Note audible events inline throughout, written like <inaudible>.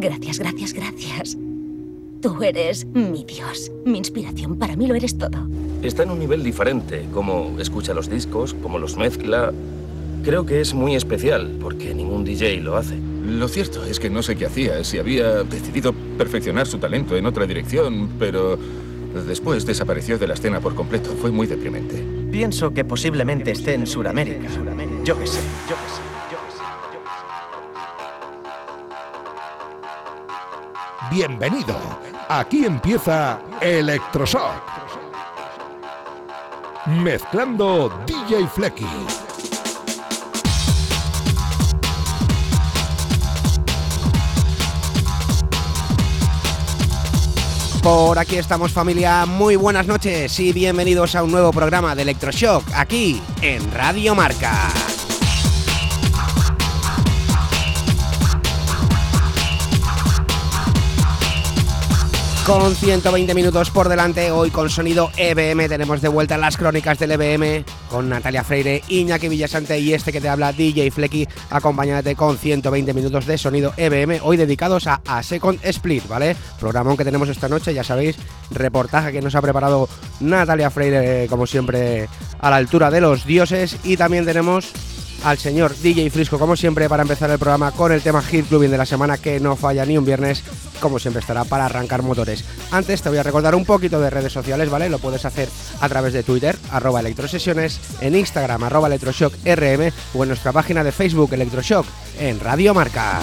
Gracias, gracias, gracias. Tú eres mi Dios. Mi inspiración para mí lo eres todo. Está en un nivel diferente, como escucha los discos, como los mezcla. Creo que es muy especial, porque ningún DJ lo hace. Lo cierto es que no sé qué hacía, si había decidido perfeccionar su talento en otra dirección, pero después desapareció de la escena por completo. Fue muy deprimente. Pienso que posiblemente esté en Sudamérica. Yo qué sé, yo qué sé. Bienvenido. Aquí empieza Electroshock. Mezclando DJ Flecky. Por aquí estamos familia, muy buenas noches y bienvenidos a un nuevo programa de Electroshock aquí en Radio Marca. Con 120 minutos por delante, hoy con sonido EBM tenemos de vuelta las crónicas del EBM con Natalia Freire, Iñaki Villasante y este que te habla DJ Flecky, acompañándote con 120 minutos de sonido EBM, hoy dedicados a, a Second Split, ¿vale? Programón que tenemos esta noche, ya sabéis, reportaje que nos ha preparado Natalia Freire, como siempre, a la altura de los dioses, y también tenemos al señor DJ Frisco, como siempre, para empezar el programa con el tema Hit Clubbing de la semana que no falla ni un viernes, como siempre estará para arrancar motores. Antes te voy a recordar un poquito de redes sociales, ¿vale? Lo puedes hacer a través de Twitter, arroba electrosesiones, en Instagram, arroba electroshock rm o en nuestra página de Facebook Electroshock en Radio Marca.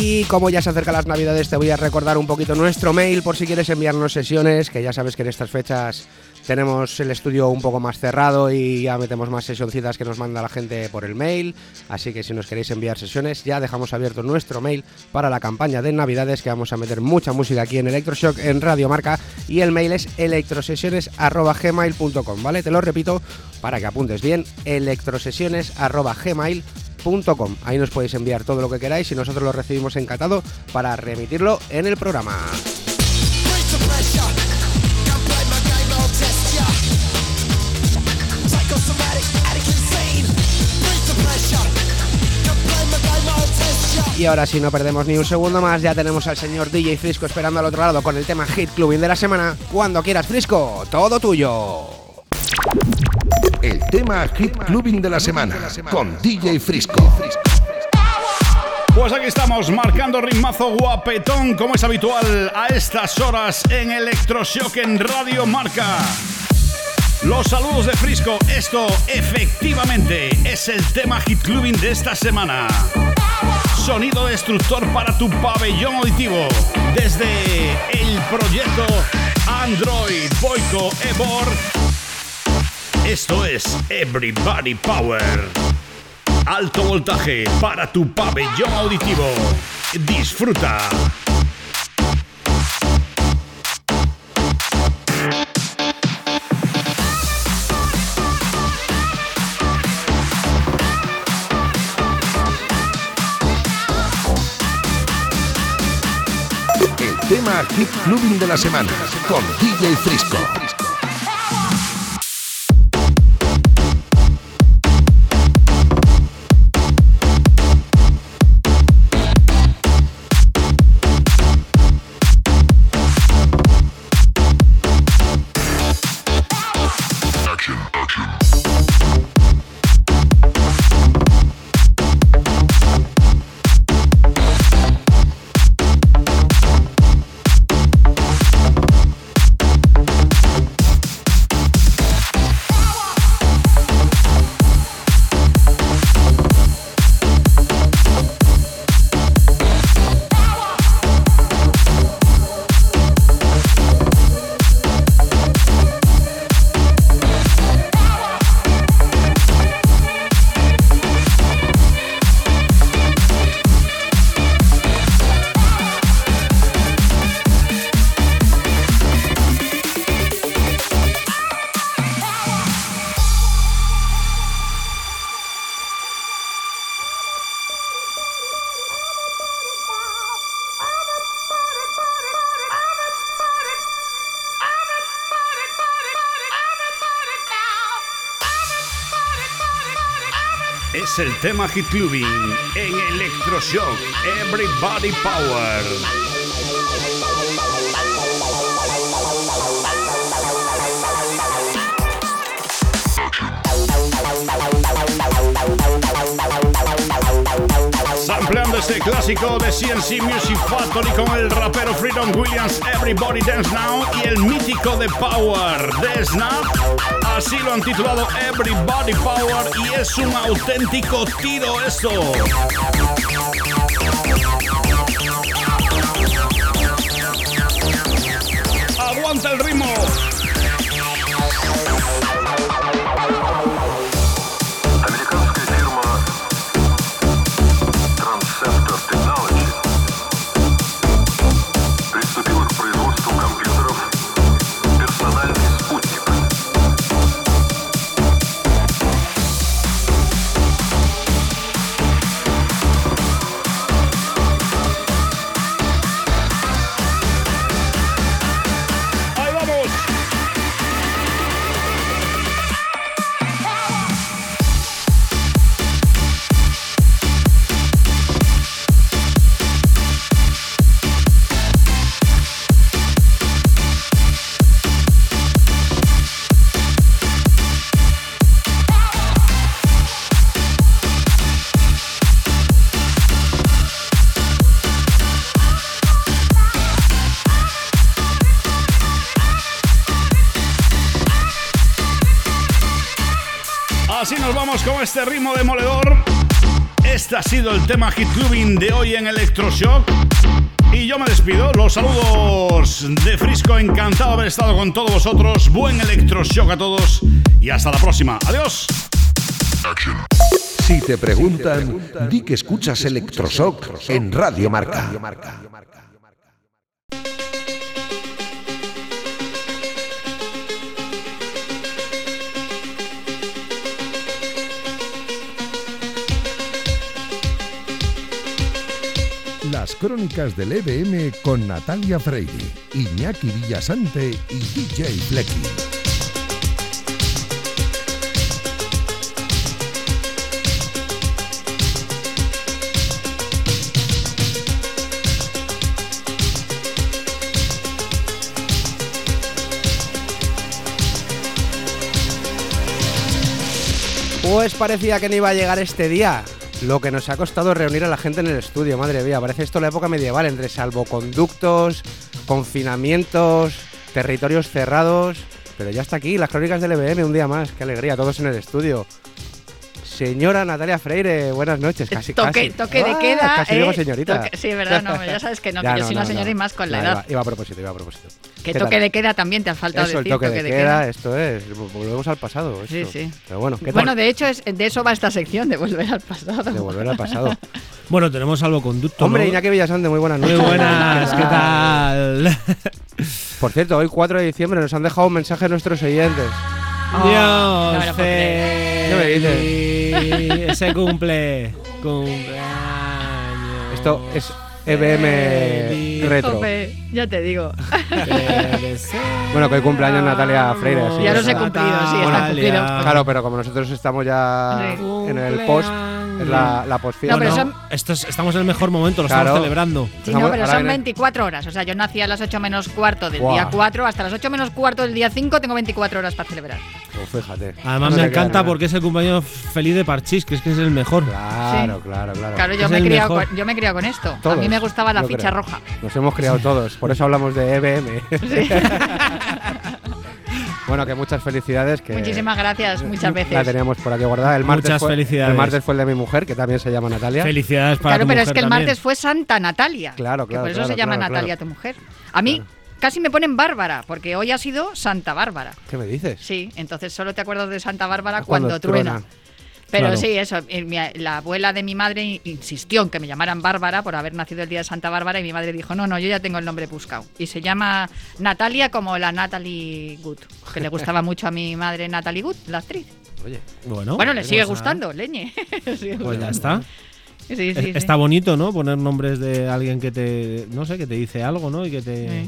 Y como ya se acercan las navidades, te voy a recordar un poquito nuestro mail por si quieres enviarnos sesiones, que ya sabes que en estas fechas tenemos el estudio un poco más cerrado y ya metemos más sesioncitas que nos manda la gente por el mail. Así que si nos queréis enviar sesiones, ya dejamos abierto nuestro mail para la campaña de navidades, que vamos a meter mucha música aquí en Electroshock, en Radio Marca. Y el mail es electrosesiones.gmail.com, ¿vale? Te lo repito para que apuntes bien, electrosesiones.gmail.com Ahí nos podéis enviar todo lo que queráis y nosotros lo recibimos encantado para remitirlo en el programa. Y ahora si no perdemos ni un segundo más, ya tenemos al señor DJ Frisco esperando al otro lado con el tema Hit Clubbing de la semana. Cuando quieras Frisco, todo tuyo. El tema Hit Clubbing de la semana con DJ Frisco. Pues aquí estamos marcando ritmazo guapetón como es habitual a estas horas en Electroshock en Radio Marca. Los saludos de Frisco, esto efectivamente es el tema Hit Clubbing de esta semana. Sonido destructor para tu pabellón auditivo desde el proyecto Android Boico Ebor esto es Everybody Power. Alto voltaje para tu pabellón auditivo. Disfruta. El tema Hit Clubbing de la semana con DJ Frisco. El tema Hit Clubbing en Electroshock Everybody Power. Este clásico de CNC Music Factory con el rapero Freedom Williams Everybody Dance Now y el mítico de Power de Snap. Así lo han titulado Everybody Power y es un auténtico tiro esto. Aguanta el ritmo. Con este ritmo demoledor. Este ha sido el tema Hit Clubbing de hoy en Electroshock. Y yo me despido. Los saludos de Frisco. Encantado de haber estado con todos vosotros. Buen Electroshock a todos. Y hasta la próxima. Adiós. Si te preguntan, di que escuchas Electroshock en Radio Marca. Las crónicas del EBM con Natalia Freire, Iñaki Villasante y DJ Flecky. Pues parecía que no iba a llegar este día. Lo que nos ha costado reunir a la gente en el estudio, madre mía, parece esto la época medieval, entre salvoconductos, confinamientos, territorios cerrados. Pero ya está aquí, las crónicas del EBM, un día más, qué alegría, todos en el estudio. Señora Natalia Freire, buenas noches. Casi, toque, casi. toque de Ah, queda. Casi eh, digo señorita. toque- sí, verdad, no, ya sabes que no, Ya, <laughs> que yo no, soy no, una señora no. y más con la edad. Iba, iba a propósito, iba a propósito. Que ¿Qué toque tal? de queda también te ha faltado Eso, el decir. toque, de, queda, esto es. Volvemos al pasado. Sí, esto. sí. Pero bueno, ¿qué Bueno, de hecho, es, de eso va esta sección, de volver al pasado. De volver al pasado. <laughs> Bueno, tenemos salvoconducto. Hombre, ¿no? Iñaki Villasante, muy buenas Muy noches. buenas, ¿qué tal? <laughs> Por cierto, hoy 4 de diciembre nos han dejado un mensaje nuestros oyentes. Oh, no me Dios, lo puedo creer. ¿Qué me feliz. Ese cumple. Cumpleaños. Esto es EBM Feliz. Retro. Jope, ya te digo. <laughs> Bueno, que hoy cumpleaños Natalia Freire, Ya los he cumplido, sí. Claro, pero como nosotros estamos ya en el post, es la, la postfiesta. No, pero Bueno, son- esto es- estamos en el mejor momento, lo Claro. estamos celebrando. Sí, no, pero ahora son viene- 24 horas. O sea, yo nací a las 8 menos cuarto del día 4 hasta las 8 menos cuarto del día 5. Tengo 24 horas para celebrar. Pues fíjate. Además No me te queda encanta nada. porque es el cumpleaños feliz de Parchís, que es que es el mejor. Claro, Sí. claro, claro. Claro, yo Es me, he el criado mejor. con, yo me he criado con esto. a Todos, mí me gustaba la yo ficha creo. roja. Nos hemos criado todos, por eso hablamos de EBM. <laughs> bueno, que muchas felicidades. Que Muchísimas gracias, muchas veces. La teníamos por aquí guardada. El martes Muchas fue, felicidades. El martes fue el de mi mujer, que también se llama Natalia. Felicidades para Claro, tu pero es que el también. martes fue Santa Natalia. Claro, que claro, por eso claro, se llama claro, Natalia claro. tu mujer. A mí casi me ponen Bárbara, porque hoy ha sido Santa Bárbara. ¿Qué me dices? Sí, entonces solo te acuerdas de Santa Bárbara Cuando cuando, truena. truena. Pero Claro. sí, eso. eh, mi- la abuela de mi madre insistió en que me llamaran Bárbara por haber nacido el día de Santa Bárbara y mi madre dijo, no, no, yo ya tengo el nombre buscado. Y se llama Natalia como la Natalie Good, que le gustaba mucho a mi madre Natalie Good, la actriz. Oye, Bueno, bueno, le sigue gustando, leñe. <laughs> Le sigue Pues ya está. Sí, sí, Es- sí. Está bonito, ¿no? Poner nombres de alguien que te, no sé, que te dice algo, ¿no? Y que te...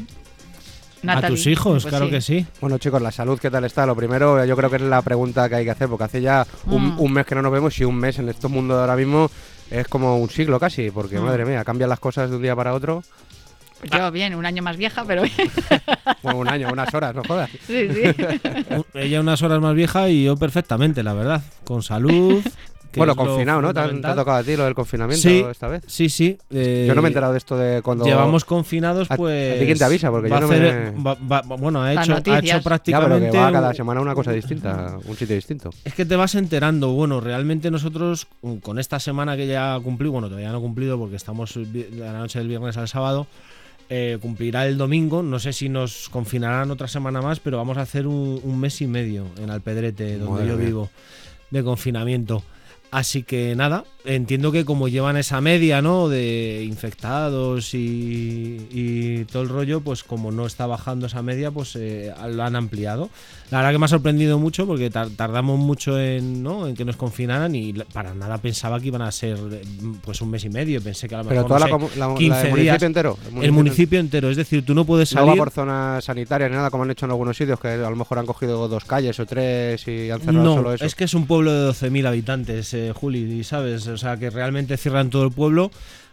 A tus hijos, Pues claro sí. que sí. Bueno, chicos, la salud, ¿qué tal está? Lo primero, yo creo que es la pregunta que hay que hacer, porque hace ya un, Mm. un mes que no nos vemos y un mes en este mundo de ahora mismo es como un siglo casi, porque Mm. madre mía, cambian las cosas de un día para otro. Yo bien, un año más vieja, pero <laughs> Bueno, un año, unas horas, no jodas. sí, sí. <laughs> Ella unas horas más vieja y yo perfectamente, la verdad. Con salud. <laughs> que Bueno, confinado, ¿no? ¿Te, han- te ha tocado a ti lo del confinamiento Sí. esta vez? Sí, sí. eh, Yo no me he enterado de esto de cuando... Llevamos confinados, ¿A- a pues. ti quién te avisa? Porque yo a no hacer- me- va- va- bueno, ha hecho, ha hecho Ya, pero prácticamente. que va cada semana una cosa distinta, un sitio distinto. Es que te vas enterando. Bueno, realmente nosotros mm, con esta semana que ya cumplí, bueno, todavía no he cumplido porque estamos de la noche del viernes al sábado, eh, cumplirá el domingo. No sé si nos confinarán otra semana más, pero vamos a hacer un, un mes y medio en Alpedrete, donde Madre yo mía. vivo, de confinamiento. Así que nada, entiendo que como llevan esa media, ¿no? De infectados y, y todo el rollo, pues como no está bajando esa media, pues eh, lo han ampliado. La verdad que me ha sorprendido mucho porque tar- tardamos mucho en, ¿no? en que nos confinaran y la- para nada pensaba que iban a ser eh, pues un mes y medio. Pensé que a lo Pero mejor toda no la, sé, comu- la- la 15 del días. municipio entero. El municipio entero, es decir, tú no puedes No va salir. por zonas sanitarias ni nada, como han hecho en algunos sitios, que a lo mejor han cogido dos calles o tres y han cerrado No, solo eso. es que es un pueblo de 12.000 habitantes, eh, Juli, ¿sabes? O sea, que realmente cierran todo el pueblo,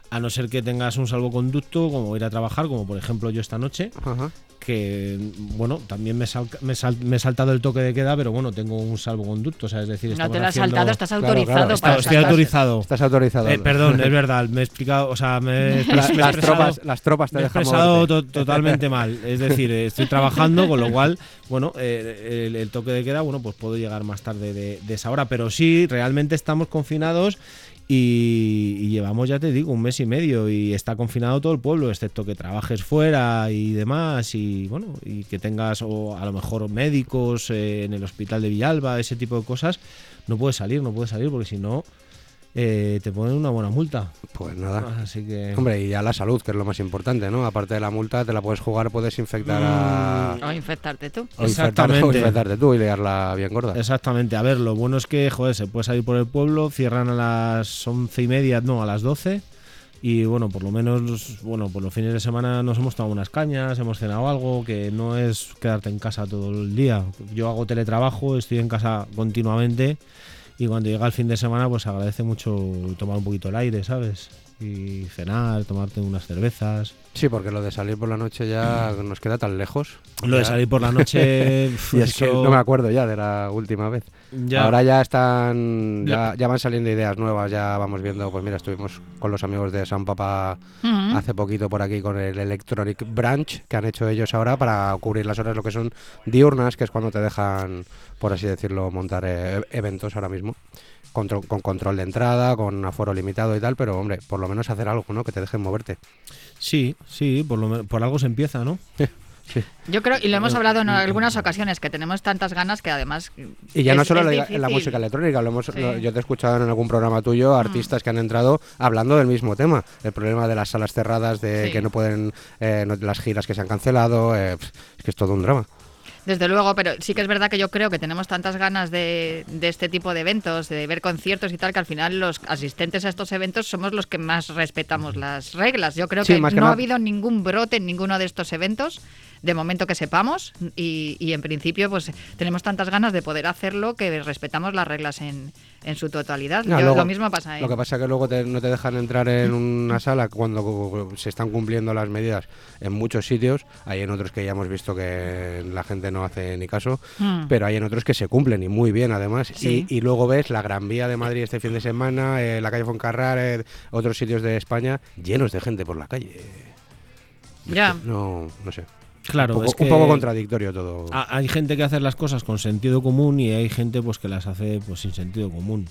a no ser que tengas un salvoconducto, como ir a trabajar, como por ejemplo yo esta noche, Ajá. que, bueno, también me, sal- me, sal- me he saltado el toque de queda, pero bueno, tengo un salvoconducto, o sea, es decir, No te lo has haciendo- saltado, estás autorizado claro, para estoy autorizado. Estás autorizado. Eh, perdón, es verdad, me he explicado, o sea, me, <laughs> me he La- las, tropas, las tropas te me he expresado to- totalmente mal. Es decir, eh, estoy trabajando, con lo cual, bueno, eh, el, el toque de queda, bueno, pues puedo llegar más tarde de, de esa hora. Pero sí, realmente estamos confinados y, llevamos, ya te digo, un mes y medio y está confinado todo el pueblo, excepto que trabajes fuera y demás y, bueno, y que tengas o a lo mejor médicos eh, en el hospital de Villalba, ese tipo de cosas. No puedes salir, no puedes salir porque si no... eh, te ponen una buena multa. Pues nada. Así que. Hombre, y ya la salud, que es lo más importante, ¿no? Aparte de la multa, te la puedes jugar, puedes infectar a... O infectarte tú. o infectar- o Exactamente. infectarte tú y liarla bien gorda. Exactamente, a ver, lo bueno es que, joder, se puede salir por el pueblo, cierran a las once y media, no, a las 12. Y bueno, por lo menos, bueno, por los fines de semana nos hemos tomado unas cañas, hemos cenado algo, que no es quedarte en casa todo el día. Yo hago teletrabajo, estoy en casa continuamente y cuando llega el fin de semana, pues agradece mucho tomar un poquito el aire, ¿sabes? Y cenar, tomarte unas cervezas. Sí, porque lo de salir por la noche ya <clears throat> nos queda tan lejos. Lo de salir por la noche. <laughs> Y es que eso- no me acuerdo ya de la última vez. ya- Ahora ya están, ya, Ya. ya van saliendo ideas nuevas, ya vamos viendo, pues mira, estuvimos con los amigos de San Papá hace poquito por aquí con el Electronic Branch que han hecho ellos ahora para cubrir las horas lo que son diurnas, que es cuando te dejan, por así decirlo, montar eh, eventos ahora mismo. Contro- con control de entrada, con aforo limitado y tal, pero hombre, por lo menos hacer algo, ¿no? Que te dejen moverte. Sí, sí, por, lo, por algo se empieza, ¿no? <laughs> Yo creo, y lo hemos hablado en algunas ocasiones, que tenemos tantas ganas que además. Y ya es- no solo la, en la música electrónica, lo hemos, Sí. lo- yo te he escuchado en algún programa tuyo artistas que han entrado hablando del mismo tema, el problema de las salas cerradas, de Sí. que no pueden, eh, no- las giras que se han cancelado, eh, es que es todo un drama. Desde luego, pero sí que es verdad que yo creo que tenemos tantas ganas de, de este tipo de eventos, de ver conciertos y tal, que al final los asistentes a estos eventos somos los que más respetamos las reglas. Yo creo Sí, que no ha habido ningún brote en ninguno de estos eventos, de momento que sepamos, y, y en principio pues tenemos tantas ganas de poder hacerlo que respetamos las reglas en, en su totalidad. No, Yo- luego- lo mismo pasa en... Lo que pasa es que luego te- no te dejan entrar en <laughs> una sala cuando se están cumpliendo las medidas en muchos sitios. Hay en otros que ya hemos visto que la gente no hace ni caso, Mm. pero hay en otros que se cumplen y muy bien además. Sí. Y, y luego ves la Gran Vía de Madrid este fin de semana, eh, la calle Foncarrar, eh, otros sitios de España llenos de gente por la calle. Ya. No, no sé. Claro, un, poco, es que un poco contradictorio todo. ha- hay gente que hace las cosas con sentido común y hay gente pues que las hace pues sin sentido común.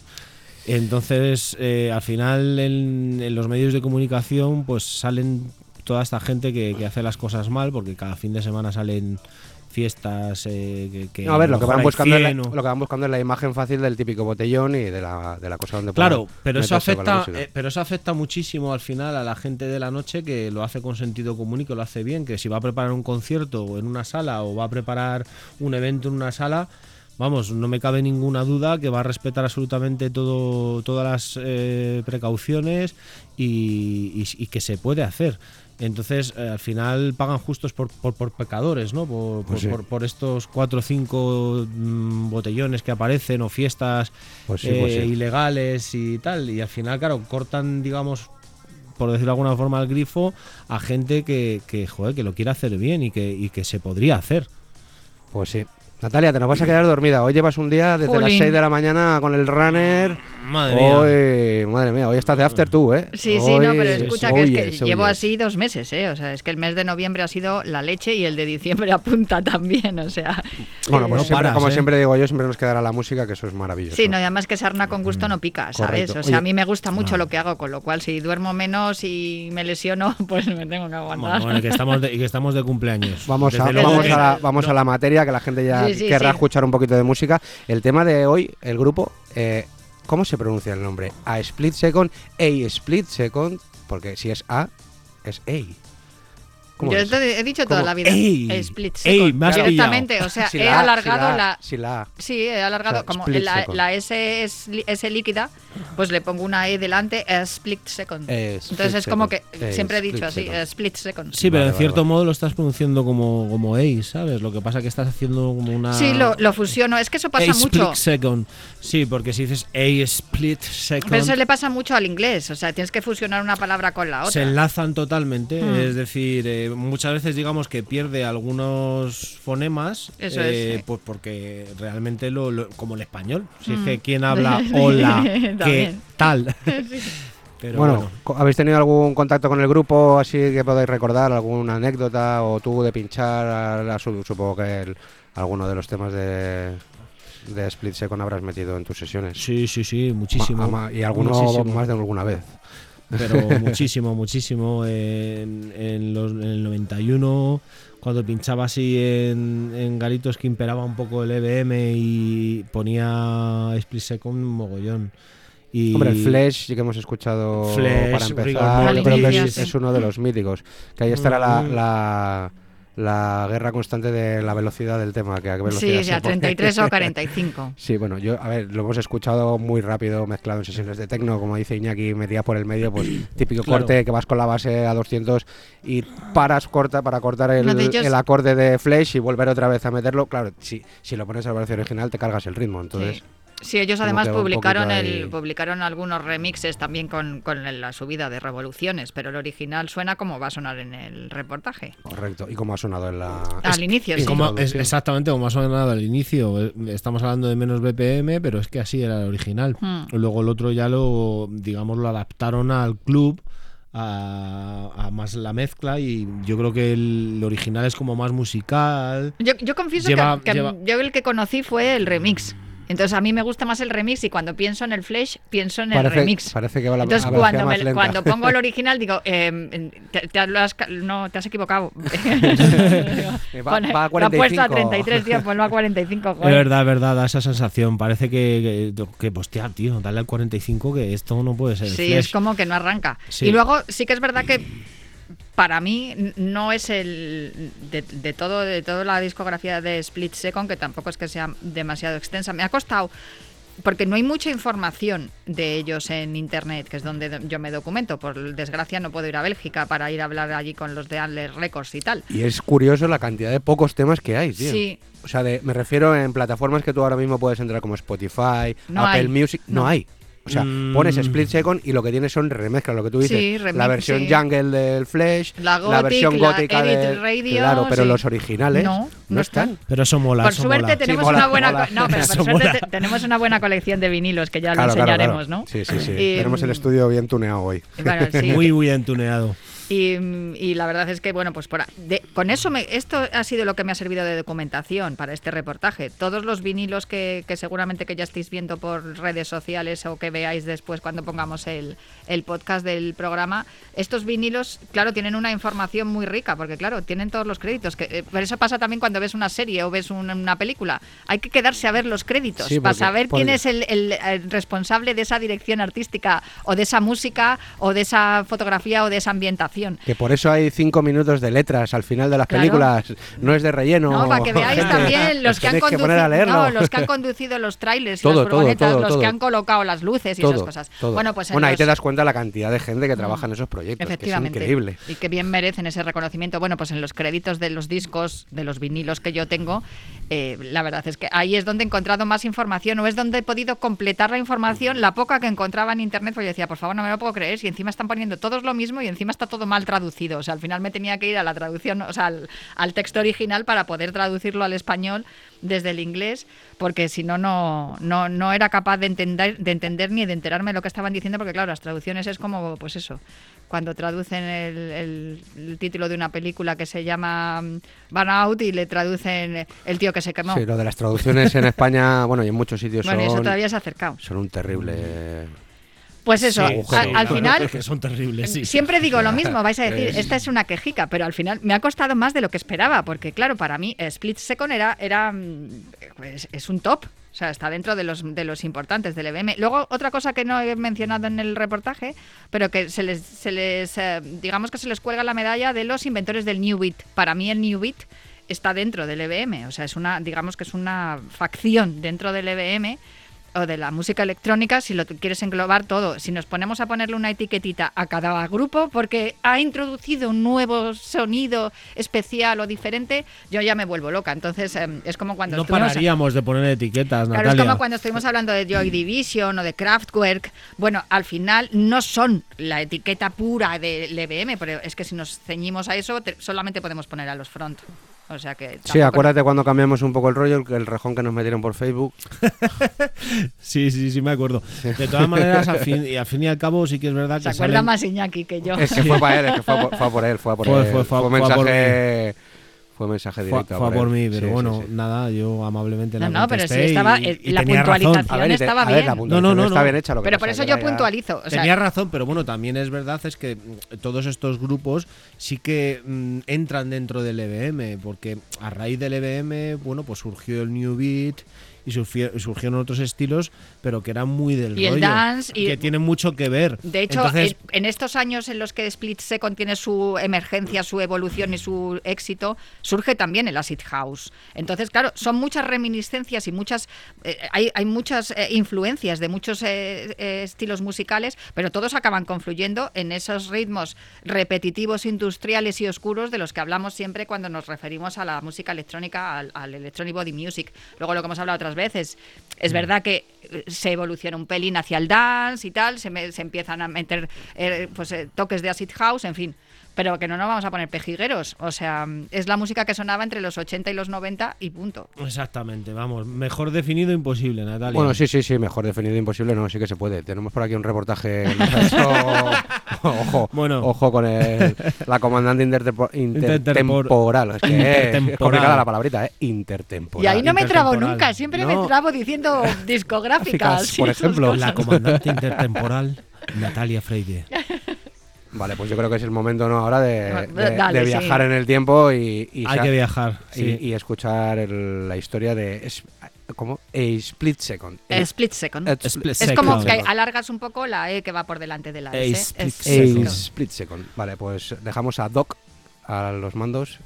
Entonces, eh, al final en, en los medios de comunicación pues salen toda esta gente que, que hace las cosas mal porque cada fin de semana salen fiestas eh, que, que No, a ver, lo que, van buscando la, 100 o- lo que van buscando es la imagen fácil del típico botellón y de la, de la cosa donde Claro, pero eso afecta, eh, pero eso afecta muchísimo al final a la gente de la noche que lo hace con sentido común y que lo hace bien, que si va a preparar un concierto en una sala o va a preparar un evento en una sala, vamos, no me cabe ninguna duda que va a respetar absolutamente todo, todas las eh, precauciones y, y- y que se puede hacer. Entonces, eh, al final pagan justos por, por, por pecadores, ¿no? Por, Pues sí. por- estos cuatro o cinco mm, botellones que aparecen o fiestas Pues sí, eh, pues sí. ilegales y tal. Y al final, claro, cortan, digamos, por decirlo de alguna forma, el grifo a gente que, que, joder, que lo quiere hacer bien y que, y que se podría hacer. Pues sí. Natalia, te nos vas a quedar dormida. Hoy llevas un día desde las Jolín. 6 de la mañana con el runner. Madre mía. Hoy, madre mía, hoy estás de after tú, ¿eh? Sí, sí, no, pero escucha que es que llevo así dos meses, ¿eh? O sea, es que el mes de noviembre ha sido la leche y el de diciembre <laughs> apunta también, o sea. Bueno, pues No siempre, paras, como ¿eh? siempre digo yo, siempre nos quedará la música, que eso es maravilloso. Sí, no, y además que sarna con gusto no pica, ¿sabes? Correcto. O sea, a mí me gusta mucho lo que hago, con lo cual si duermo menos y me lesiono, <laughs> pues me tengo que aguantar. Bueno, bueno, que estamos de, y que estamos de cumpleaños. Vamos, a, vamos, que- a, la, vamos a la materia, que la gente ya Sí, sí, querrá sí. escuchar un poquito de música. El tema de hoy, el grupo, eh, ¿cómo se pronuncia el nombre? A Split Second, A Split Second, porque si es A, es A. ¿Cómo Yo es? te he dicho toda ¿Cómo? la vida. Ey, split ey, second. me has Directamente, o sea, Si he la A- si alargado A- la. Si la. Sí, he alargado O sea, como la, la S es li- S líquida, pues le pongo una E delante, a split second. Eh, split Entonces es como que. Eh, siempre he dicho así, second. split second. Sí, pero Vale, en vale, cierto vale. modo lo estás pronunciando como, como Ace, ¿sabes? Lo que pasa que estás haciendo como una... Sí, lo, lo fusiono. Es que eso pasa A mucho. split second. Sí, porque si dices A split second... Pero eso le pasa mucho al inglés. O sea, tienes que fusionar una palabra con la otra. Se enlazan totalmente, Hmm. es decir, eh, muchas veces digamos que pierde algunos fonemas, Eso eh, es, sí. pues porque realmente lo, lo- como el español, si es Mm. que quien habla <laughs> hola, ¿qué También. tal? <laughs> Pero bueno, ¿habéis tenido algún contacto con el grupo así que podáis recordar? ¿Alguna anécdota o tú de pinchar? a la- su- supongo que el- alguno de los temas de, de Split Second habrás metido en tus sesiones. sí, sí, sí, muchísimo. Ma- ma- y alguno Muchísimo. más de alguna vez. pero <laughs> muchísimo, muchísimo. En, en los, en el 91, cuando pinchaba así en, en garitos que imperaba un poco el EBM y ponía Split Second mogollón. Y Hombre, el Flash sí que hemos escuchado Flash, para empezar. Yo creo que es, es uno de los míticos. Que ahí estará la, Mm. la, la guerra constante de la velocidad del tema. Que a qué velocidad Sí, se a pone. 33 o 45. <laughs> Sí, bueno, yo, a ver, lo hemos escuchado muy rápido, mezclado en sesiones de tecno, como dice Iñaki, metida por el medio, pues <clears throat> típico Claro. corte que vas con la base a 200 y paras corta para cortar el, No, es- el acorde de Flash y volver otra vez a meterlo. Claro, si, si lo pones a la versión original te cargas el ritmo, entonces... Sí. Sí, ellos Como además publicaron el, ahí. publicaron algunos remixes también con, con la subida de revoluciones, pero el original suena como va a sonar en el reportaje. Correcto. ¿Y cómo ha sonado en la...? Al inicio, sí. como- es exactamente como ha sonado al inicio. eh, Estamos hablando de menos BPM, pero es que así era el original. Hmm. Luego el otro ya lo, digamos, lo adaptaron al club. A, a más la mezcla y yo creo que el, original es como más musical Yo, yo confieso Lleva- que, que lleva- yo el que conocí fue el remix. Entonces a mí me gusta más el remix y cuando pienso en el Flash, pienso en el remix. parece que va a la Entonces cuando, más me- lenta. cuando pongo el <laughs> original digo, eh, te, has no, te has equivocado. <laughs> Va- va a <laughs> Lo ha puesto a 45. 33, tío, ponlo a 45. Es joder. verdad, es verdad, da esa sensación. Parece que, que, que, pues, hostia, tío, dale al 45 que esto no puede ser. el Sí, Flash. es como que no arranca. Sí. Y luego sí que es verdad que para mí no es el de, de todo de toda la discografía de Split Second que tampoco es que sea demasiado extensa. Me ha costado porque no hay mucha información de ellos en internet, que es donde do- yo me documento. Por desgracia no puedo ir a Bélgica para ir a hablar allí con los de Anles Records y tal. Y es curioso la cantidad de pocos temas que hay, tío. Sí. O sea, de- me refiero en plataformas que tú ahora mismo puedes entrar como Spotify, No Apple hay. Music. No. No. hay. O sea, Mm. pones Split Second y lo que tienes son remezclas, lo que tú dices. Sí, remix, la versión sí. jungle del Flash, La Gothic, versión la gótica Edit del Radio, Claro, pero sí. los originales No, están. Pero eso mola. por eso suerte mola. tenemos mola, una buena mola. co- no, <laughs> pero por Eso suerte mola. te- tenemos una buena colección de vinilos que ya Claro, lo enseñaremos, claro. ¿no? Sí, sí, sí. Y, Tenemos el mm, estudio bien tuneado hoy. Bueno, <laughs> sí. Muy, muy entuneado. Y, y la verdad es que, bueno, pues por, de- con eso, me, esto ha sido lo que me ha servido de documentación para este reportaje. Todos los vinilos que, que seguramente que ya estéis viendo por redes sociales o que veáis después cuando pongamos el, el podcast del programa, estos vinilos, claro, tienen una información muy rica, porque claro, tienen todos los créditos. Que, eh, por eso pasa también cuando ves una serie o ves un- una película. Hay que quedarse a ver los créditos Sí, para saber quién es el, el- el responsable de esa dirección artística o de esa música o de esa fotografía o de esa ambientación. Información. Que por eso hay cinco minutos de letras al final de las Claro. películas. No es de relleno. No, para que <laughs> veáis gente. también los que han, que conducido, no, los que han conducido los trailers y Todo, las todo, furgonetas, todo, los todo. que han colocado las luces y Todo, esas cosas. todo. Bueno, pues en Bueno, ahí los- te das cuenta la cantidad de gente que trabaja en esos proyectos. Que es Efectivamente. increíble. Y que bien merecen ese reconocimiento. Bueno, pues en los créditos de los discos, de los vinilos que yo tengo, eh, la verdad es que ahí es donde he encontrado más información o es donde he podido completar la información, la poca que encontraba en internet, porque yo decía, por favor, no me lo puedo creer, si encima están poniendo todos lo mismo y encima está todo mal traducido. O sea, al final me tenía que ir a la traducción, o sea, al, al texto original para poder traducirlo al español desde el inglés, porque si no, no, no, era capaz de entender, de entender ni de enterarme de lo que estaban diciendo, porque claro, las traducciones es como, pues eso, cuando traducen el, el- el título de una película que se llama mm, Burnout y le traducen El tío que se quemó. Sí, lo de las traducciones en España, bueno, y en muchos sitios bueno, y eso son, todavía se ha acercado. son un terrible. Pues eso, Sí, al final que son terribles, sí. Siempre digo lo mismo, vais a decir, esta es una quejica, pero al final me ha costado más de lo que esperaba, porque claro, para mí Split Second era, era mm, es, es un top. O sea, está dentro de los, de los importantes del EBM. Luego, otra cosa que no he mencionado en el reportaje, pero que se les, se les eh, digamos que se les cuelga la medalla de los inventores del New Beat. Para mí el New Beat está dentro del EBM, o sea, es una, digamos que es una facción dentro del EBM o de la música electrónica, si lo quieres englobar todo, si nos ponemos a ponerle una etiquetita a cada grupo porque ha introducido un nuevo sonido especial o diferente, yo ya me vuelvo loca. Entonces em, es como cuando No estuvimos- pararíamos de poner etiquetas, Claro, Natalia. es como cuando estuvimos hablando de Joy Division o de Kraftwerk. Bueno, al final no son la etiqueta pura del EBM, pero es que si nos ceñimos a eso, te- solamente podemos poner a los front. O sea que. Sí, acuérdate cuando cambiamos un poco el rollo, el, el rejón que nos metieron por Facebook. <laughs> Sí, sí, sí, me acuerdo. De todas maneras, al fin, <laughs> y al fin y al cabo, sí que es verdad Se que acuerda salen- más Iñaki que yo. Es que fue para él, es que fue a por, fue a por él, fue a por Fue- él. fue- fue- Fue fue a por mensaje, fue mensaje Fue, directo. fue a por mí, pero Sí, bueno, sí, sí. nada, yo amablemente No, la no, pero sí contesté estaba. y- y la tenía razón. puntualización ver, estaba a ver, bien. la puntualización No, no, no, está no. bien hecha. Lo que Pero pasa por es eso yo puntualizo. o sea, Tenía razón, pero bueno, también es verdad es que mm, todos estos grupos sí que mm, entran dentro del EBM, porque a raíz del EBM, bueno, pues surgió el New Beat y surgieron otros estilos, pero que eran muy del Y el rollo, dance y- que tienen mucho que ver. De hecho, Entonces, en, en estos años en los que Split Second tiene su emergencia, su evolución y su éxito, surge también el acid house. Entonces, claro, son muchas reminiscencias y muchas eh, hay, hay muchas eh, influencias de muchos eh, eh, estilos musicales, pero todos acaban confluyendo en esos ritmos repetitivos, industriales y oscuros de los que hablamos siempre cuando nos referimos a la música electrónica, al, al electronic body music. Luego lo que hemos hablado otras veces, es verdad que eh, se evoluciona un pelín hacia el dance y tal, se, me- se empiezan a meter eh, pues, eh, toques de acid house, en fin. Pero que no nos vamos a poner pejigueros. O sea, es la música que sonaba entre los 80 y los 90 y punto. exactamente, vamos, mejor definido imposible, Natalia. Bueno, sí, sí, sí, mejor definido imposible, no, sí que se puede. Tenemos por aquí un reportaje <laughs> ojo, Bueno. ojo con el, la comandante intertempo- intertemporal. Es que es Intertemporal. complicada la palabrita, ¿eh? Intertemporal. Y ahí no me trabo nunca, siempre me trabo diciendo discográficas. por ejemplo. la comandante intertemporal, Natalia Freire. <laughs> Vale, pues yo creo que es el momento ¿no? ahora de, Bueno, de- dale, de sí. viajar en el tiempo y, y Hay que viajar, y, sí. y escuchar el- la historia de es- ¿cómo? A split second. Eh, Split Second. A Split es como second. que alargas un poco la E que va por delante de la A S. split Es- second. A split second. Vale, pues dejamos a Doc a los mandos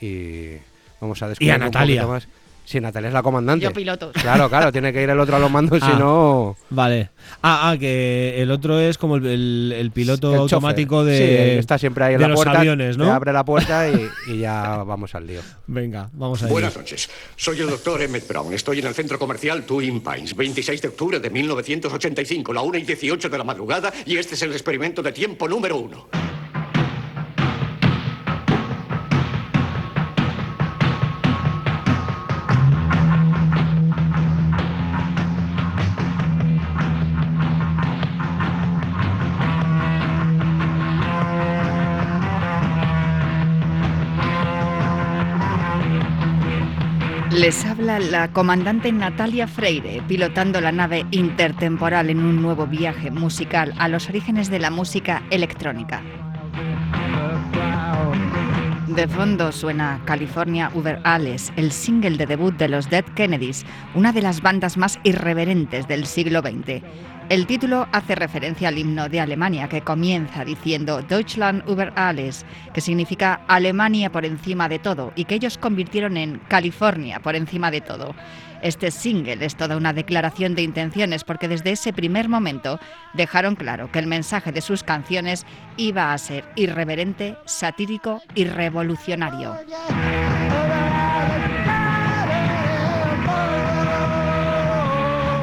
y vamos a descubrir Y a un Natalia. poquito más. Sí, Natalia es la comandante. Yo piloto. Claro, claro, tiene que ir el otro a los mandos, <laughs> si Ah. no. Vale. Ah, ah, que el otro es como el, el- el piloto el automático chofer. de. Sí, está siempre ahí en de la los puerta. aviones, ¿no? te abre la puerta y, y ya vamos al lío. Venga, vamos a ir. Buenas noches. Soy el doctor Emmett Brown. Estoy en el centro comercial Twin Pines, 26 de octubre de 1985, la 1 y 18 de la madrugada, y este es el experimento de tiempo número uno. Les habla la comandante Natalia Freire, pilotando la nave intertemporal en un nuevo viaje musical a los orígenes de la música electrónica. De fondo suena California Uber Alles, el single de debut de los Dead Kennedys, una de las bandas más irreverentes del siglo XX. El título hace referencia al himno de Alemania que comienza diciendo Deutschland über alles, que significa Alemania por encima de todo y que ellos convirtieron en California por encima de todo. Este single es toda una declaración de intenciones porque desde ese primer momento dejaron claro que el mensaje de sus canciones iba a ser irreverente, satírico y revolucionario.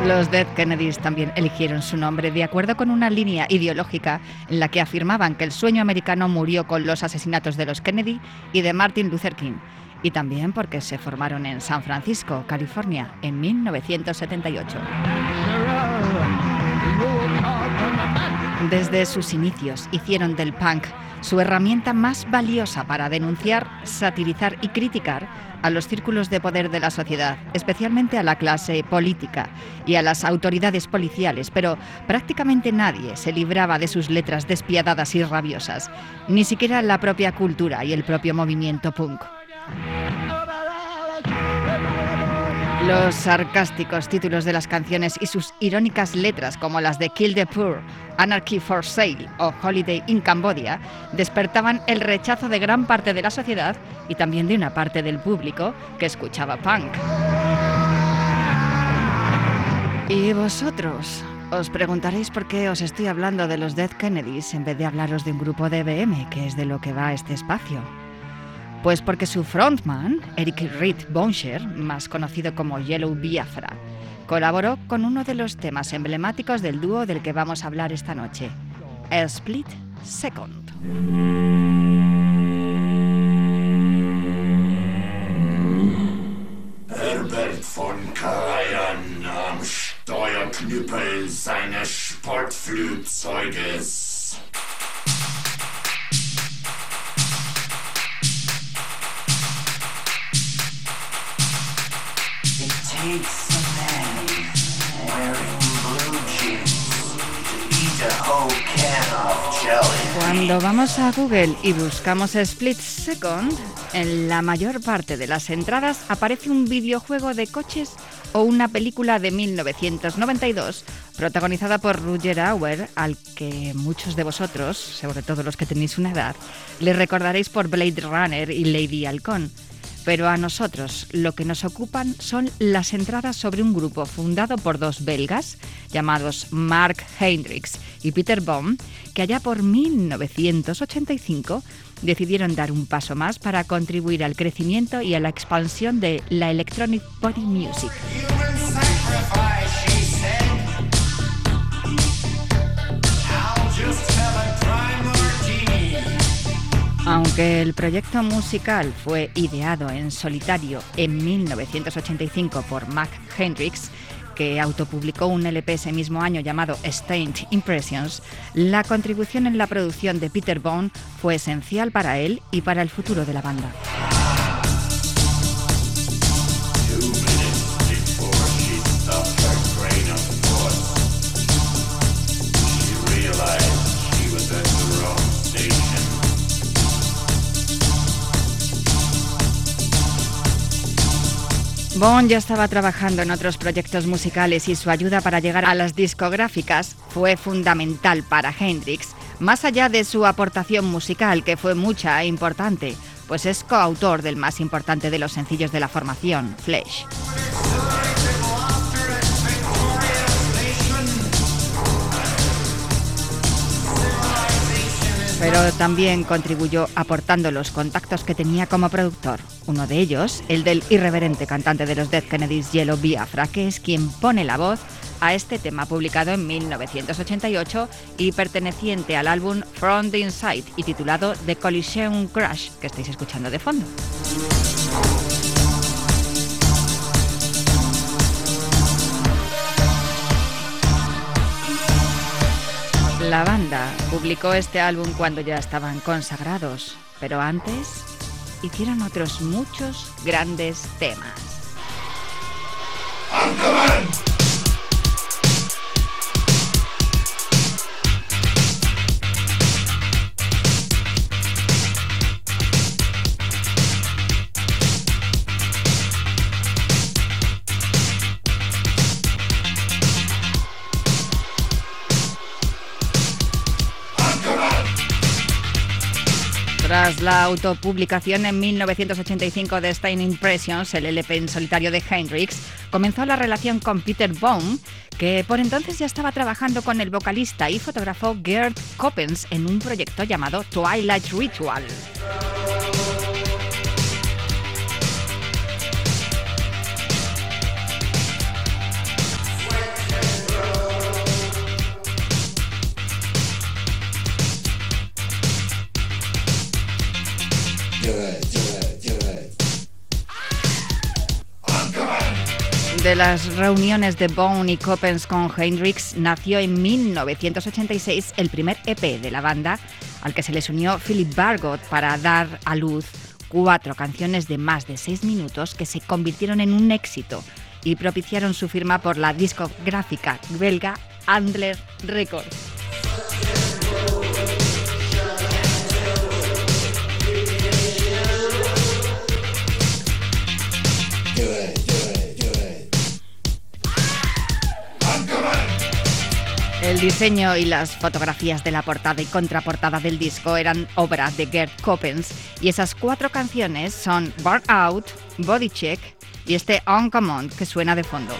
Los Dead Kennedys también eligieron su nombre de acuerdo con una línea ideológica en la que afirmaban que el sueño americano murió con los asesinatos de los Kennedy y de Martin Luther King, y también porque se formaron en San Francisco, California, en 1978. Desde sus inicios hicieron del punk su herramienta más valiosa para denunciar, satirizar y criticar a los círculos de poder de la sociedad, especialmente a la clase política y a las autoridades policiales, pero prácticamente nadie se libraba de sus letras despiadadas y rabiosas, ni siquiera la propia cultura y el propio movimiento punk. Los sarcásticos títulos de las canciones y sus irónicas letras como las de Kill the Poor, Anarchy for Sale o Holiday in Cambodia despertaban el rechazo de gran parte de la sociedad y también de una parte del público que escuchaba punk. ¿Y vosotros? Os preguntaréis por qué os estoy hablando de los Dead Kennedys en vez de hablaros de un grupo de BM, que es de lo que va este espacio. Pues porque su frontman, Eric Reed Bonsher, más conocido como Yellow Biafra, colaboró con uno de los temas emblemáticos del dúo del que vamos a hablar esta noche, A Split Second. Herbert von Karajan am Steuerknüppel seines Sportflugzeuges. Cuando vamos a Google y buscamos Split Second, en la mayor parte de las entradas aparece un videojuego de coches o una película de 1992 protagonizada por Roger Auer, al que muchos de vosotros, sobre todo los que tenéis una edad, le recordaréis por Blade Runner y Lady Halcón. Pero a nosotros lo que nos ocupan son las entradas sobre un grupo fundado por dos belgas llamados Mark Hendricks y Peter Baum, que allá por 1985 decidieron dar un paso más para contribuir al crecimiento y a la expansión de la electronic body music. Aunque el proyecto musical fue ideado en solitario en 1985 por Mac Hendricks, que autopublicó un LP ese mismo año llamado Stained Impressions, la contribución en la producción de Peter Bone fue esencial para él y para el futuro de la banda. Bond ya estaba trabajando en otros proyectos musicales y su ayuda para llegar a las discográficas fue fundamental para Hendrix, más allá de su aportación musical, que fue mucha e importante, pues es coautor del más importante de los sencillos de la formación, Flesh. Pero también contribuyó aportando los contactos que tenía como productor. Uno de ellos, el del irreverente cantante de los Dead Kennedys, Yellow Biafra, que es quien pone la voz a este tema publicado en 1988 y perteneciente al álbum From the Inside y titulado The Collision Crash, que estáis escuchando de fondo. La banda publicó este álbum cuando ya estaban consagrados, pero antes hicieron otros muchos grandes temas. Tras la autopublicación en 1985 de Stein Impressions, el LP en solitario de Hendrix, comenzó la relación con Peter Baum, que por entonces ya estaba trabajando con el vocalista y fotógrafo Gerd Coppens en un proyecto llamado Twilight Ritual. De las reuniones de Bone y Coppens con Hendrix nació en 1986 el primer EP de la banda, al que se les unió Philip Bargot para dar a luz cuatro canciones de más de seis minutos que se convirtieron en un éxito y propiciaron su firma por la discográfica belga Andler Records. El diseño y las fotografías de la portada y contraportada del disco eran obra de Gerd Coppens y esas cuatro canciones son Bar Out, Body Check y este On Command que suena de fondo.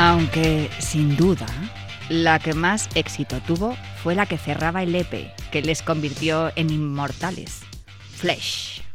Aunque, sin duda, la que más éxito tuvo fue la que cerraba el EP, que les convirtió en inmortales. Flesh.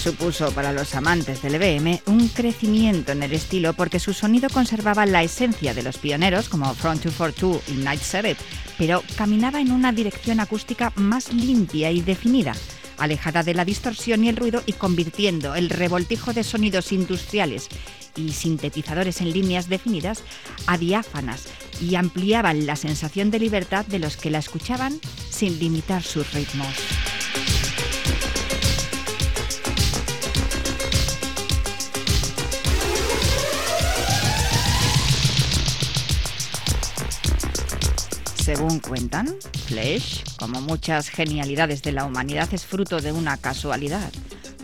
Supuso para los amantes del EBM un crecimiento en el estilo porque su sonido conservaba la esencia de los pioneros como Front 242 y Night Setup, pero caminaba en una dirección acústica más limpia y definida, alejada de la distorsión y el ruido y convirtiendo el revoltijo de sonidos industriales y sintetizadores en líneas definidas a diáfanas y ampliaban la sensación de libertad de los que la escuchaban sin limitar sus ritmos. Según cuentan, Flesh, como muchas genialidades de la humanidad, es fruto de una casualidad.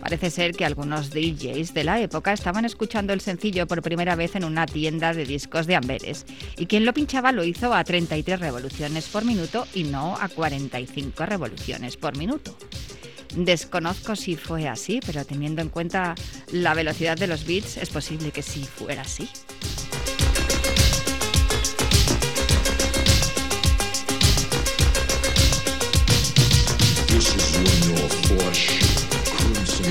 Parece ser que algunos DJs de la época estaban escuchando el sencillo por primera vez en una tienda de discos de Amberes, y quien lo pinchaba lo hizo a 33 revoluciones por minuto y no a 45 revoluciones por minuto. Desconozco si fue así, pero teniendo en cuenta la velocidad de los beats, es posible que sí fuera así.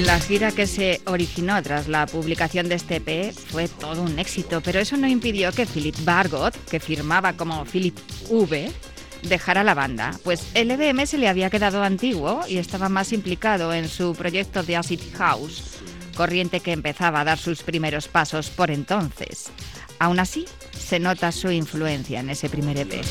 La gira que se originó tras la publicación de este EP fue todo un éxito, pero eso no impidió que Philip Bargot, que firmaba como Philip V, dejara la banda, pues el EBM se le había quedado antiguo y estaba más implicado en su proyecto de Acid House, corriente que empezaba a dar sus primeros pasos por entonces. Aún así, se nota su influencia en ese primer EP.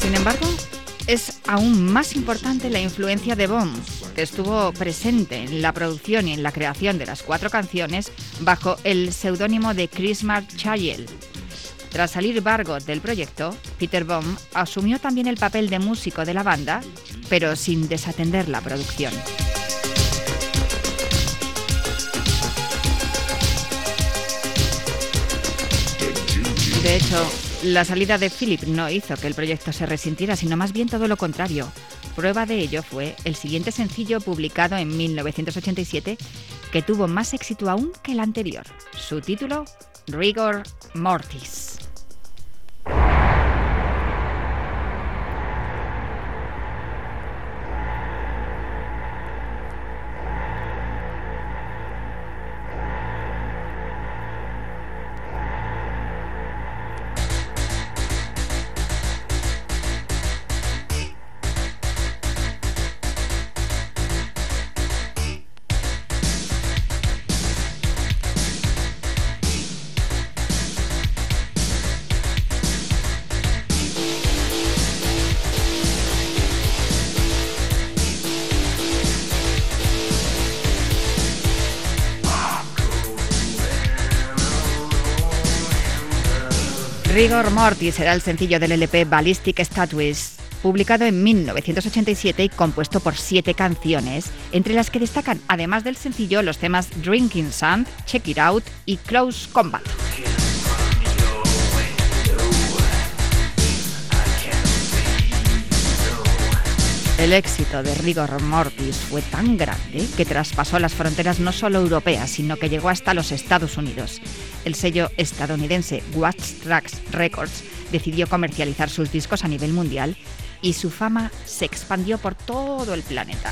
Sin embargo, es aún más importante la influencia de Bond, que estuvo presente en la producción y en la creación de las cuatro canciones bajo el seudónimo de Chris Mark Chayel. Tras salir Bargot del proyecto, Peter Baum asumió también el papel de músico de la banda, pero sin desatender la producción. De hecho, la salida de Philip no hizo que el proyecto se resintiera, sino más bien todo lo contrario. Prueba de ello fue el siguiente sencillo publicado en 1987, que tuvo más éxito aún que el anterior. Su título, Rigor Mortis. Rigor Mortis era el sencillo del LP Ballistic Statues, publicado en 1987 y compuesto por siete canciones, entre las que destacan, además del sencillo, los temas Drinking Sand, Check It Out y Close Combat. El éxito de Rigor Mortis fue tan grande que traspasó las fronteras no solo europeas, sino que llegó hasta los Estados Unidos. El sello estadounidense Watch Tracks Records decidió comercializar sus discos a nivel mundial y su fama se expandió por todo el planeta.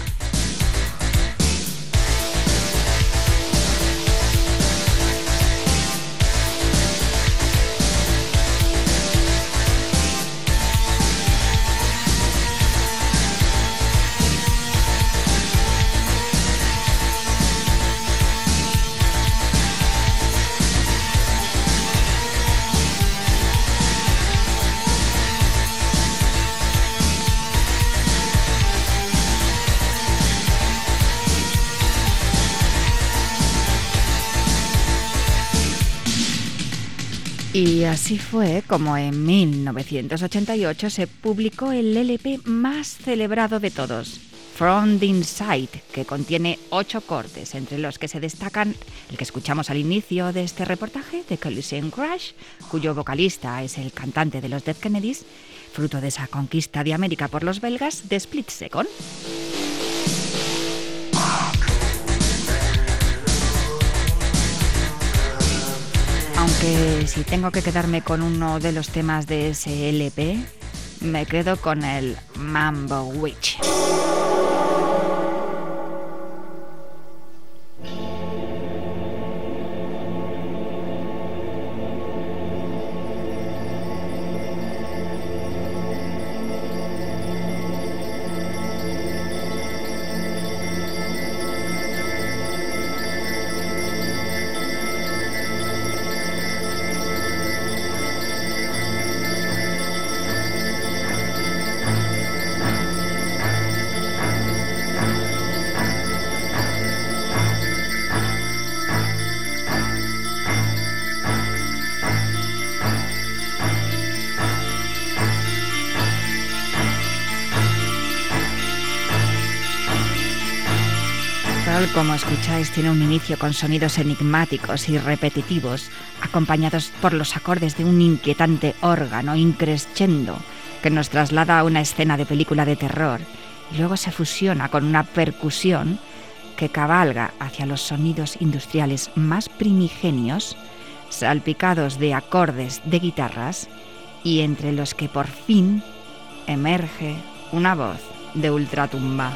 Y así fue como en 1988 se publicó el LP más celebrado de todos, From the Inside, que contiene ocho cortes, entre los que se destacan el que escuchamos al inicio de este reportaje, de Collision Crash, cuyo vocalista es el cantante de los Dead Kennedys, fruto de esa conquista de América por los belgas de Split Second. Si tengo que quedarme con uno de los temas de ese LP, me quedo con el Mambo Witch. Como escucháis, tiene un inicio con sonidos enigmáticos y repetitivos, acompañados por los acordes de un inquietante órgano increscendo que nos traslada a una escena de película de terror y luego se fusiona con una percusión que cabalga hacia los sonidos industriales más primigenios, salpicados de acordes de guitarras y entre los que por fin emerge una voz de ultratumba.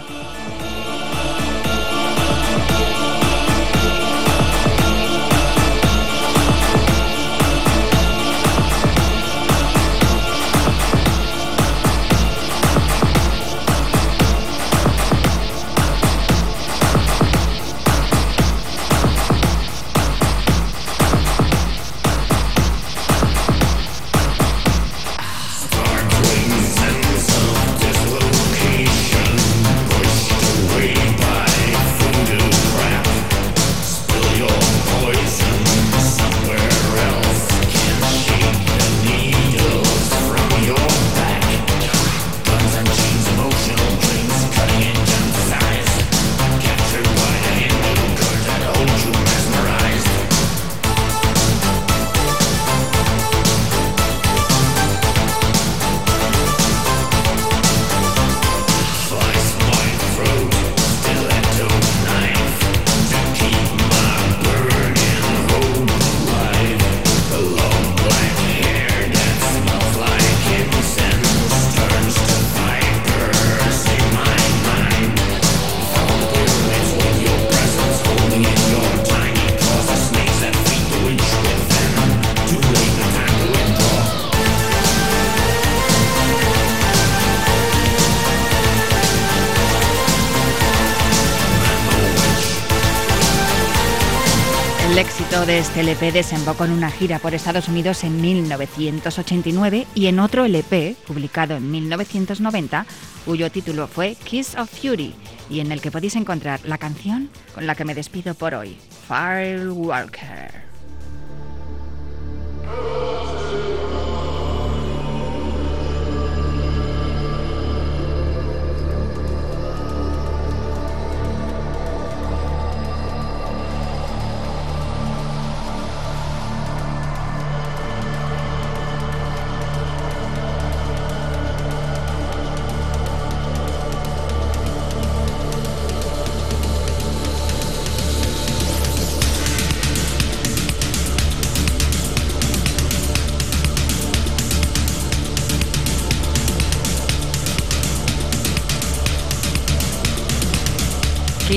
Este LP desembocó en una gira por Estados Unidos en 1989 y en otro LP, publicado en 1990, cuyo título fue Kiss of Fury, y en el que podéis encontrar la canción con la que me despido por hoy, Firewalker.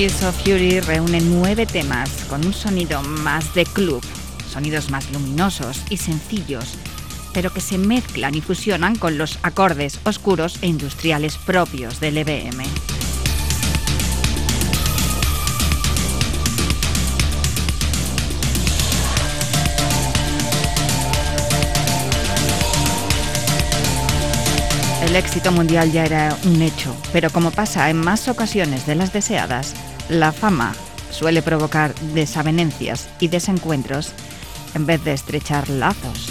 Kiss of Fury reúne nueve temas con un sonido más de club, sonidos más luminosos y sencillos, pero que se mezclan y fusionan con los acordes oscuros e industriales propios del EBM. El éxito mundial ya era un hecho, pero como pasa en más ocasiones de las deseadas, la fama suele provocar desavenencias y desencuentros en vez de estrechar lazos.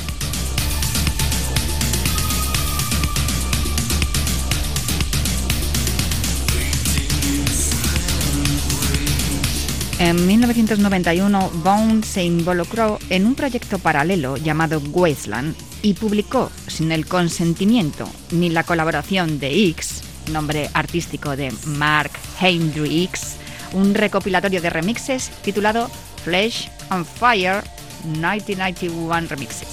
En 1991, Bone se involucró en un proyecto paralelo llamado Wasteland y publicó, sin el consentimiento ni la colaboración de X, nombre artístico de Mark Hendricks, un recopilatorio de remixes titulado Flesh on Fire 1991 Remixes.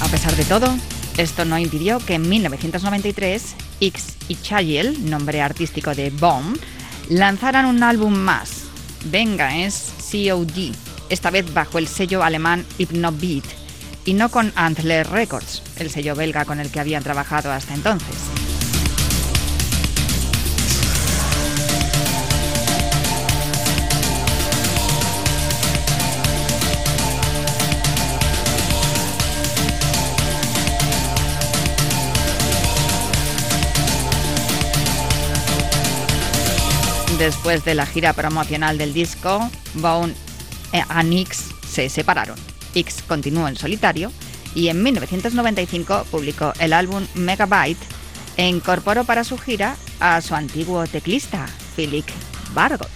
A pesar de todo, esto no impidió que en 1993 X y Chayel, nombre artístico de Bomb, lanzaran un álbum más, Vengeance COD, esta vez bajo el sello alemán Hypnobeat y no con Antler Records, el sello belga con el que habían trabajado hasta entonces. Después de la gira promocional del disco, Bone y Nix se separaron. X continuó en solitario y en 1995 publicó el álbum Megabyte e incorporó para su gira a su antiguo teclista, Philip Bargot.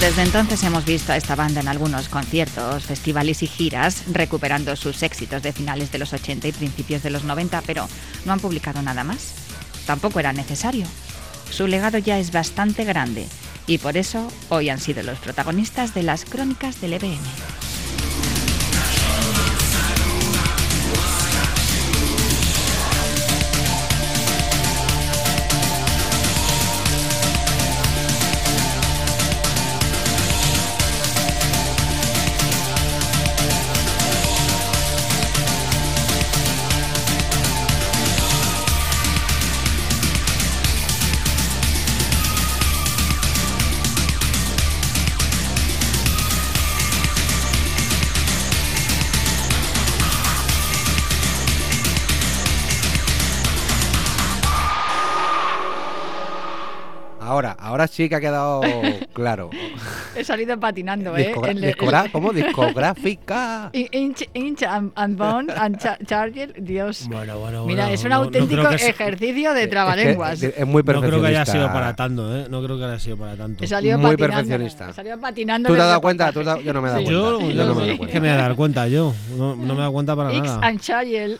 Desde entonces hemos visto a esta banda en algunos conciertos, festivales y giras, recuperando sus éxitos de finales de los 80 y principios de los 90, pero no han publicado nada más. Tampoco era necesario. Su legado ya es bastante grande y por eso hoy han sido los protagonistas de las crónicas del EBM. Ahora, sí que ha quedado claro. He salido patinando, ¿eh? Discogra- el- discogra- ¿Cómo? Discográfica. <laughs> In- Inch, Inch and, and Bone and Cha- Charger, Dios. Bueno, bueno, Mira, bueno, es un no- no auténtico que se- ejercicio de trabalenguas. es muy No creo que haya perfeccionista. sido para tanto, ¿eh? No creo que haya sido para tanto. He salido Muy patinando, perfeccionista. he salido patinando ¿Tú te has dado cuenta? ¿Tú Yo no me he dado Sí. cuenta. Yo, Yo yo no me he sí. dado cuenta. que me voy a dar cuenta yo. No, no me he dado cuenta para X nada. and Chayel.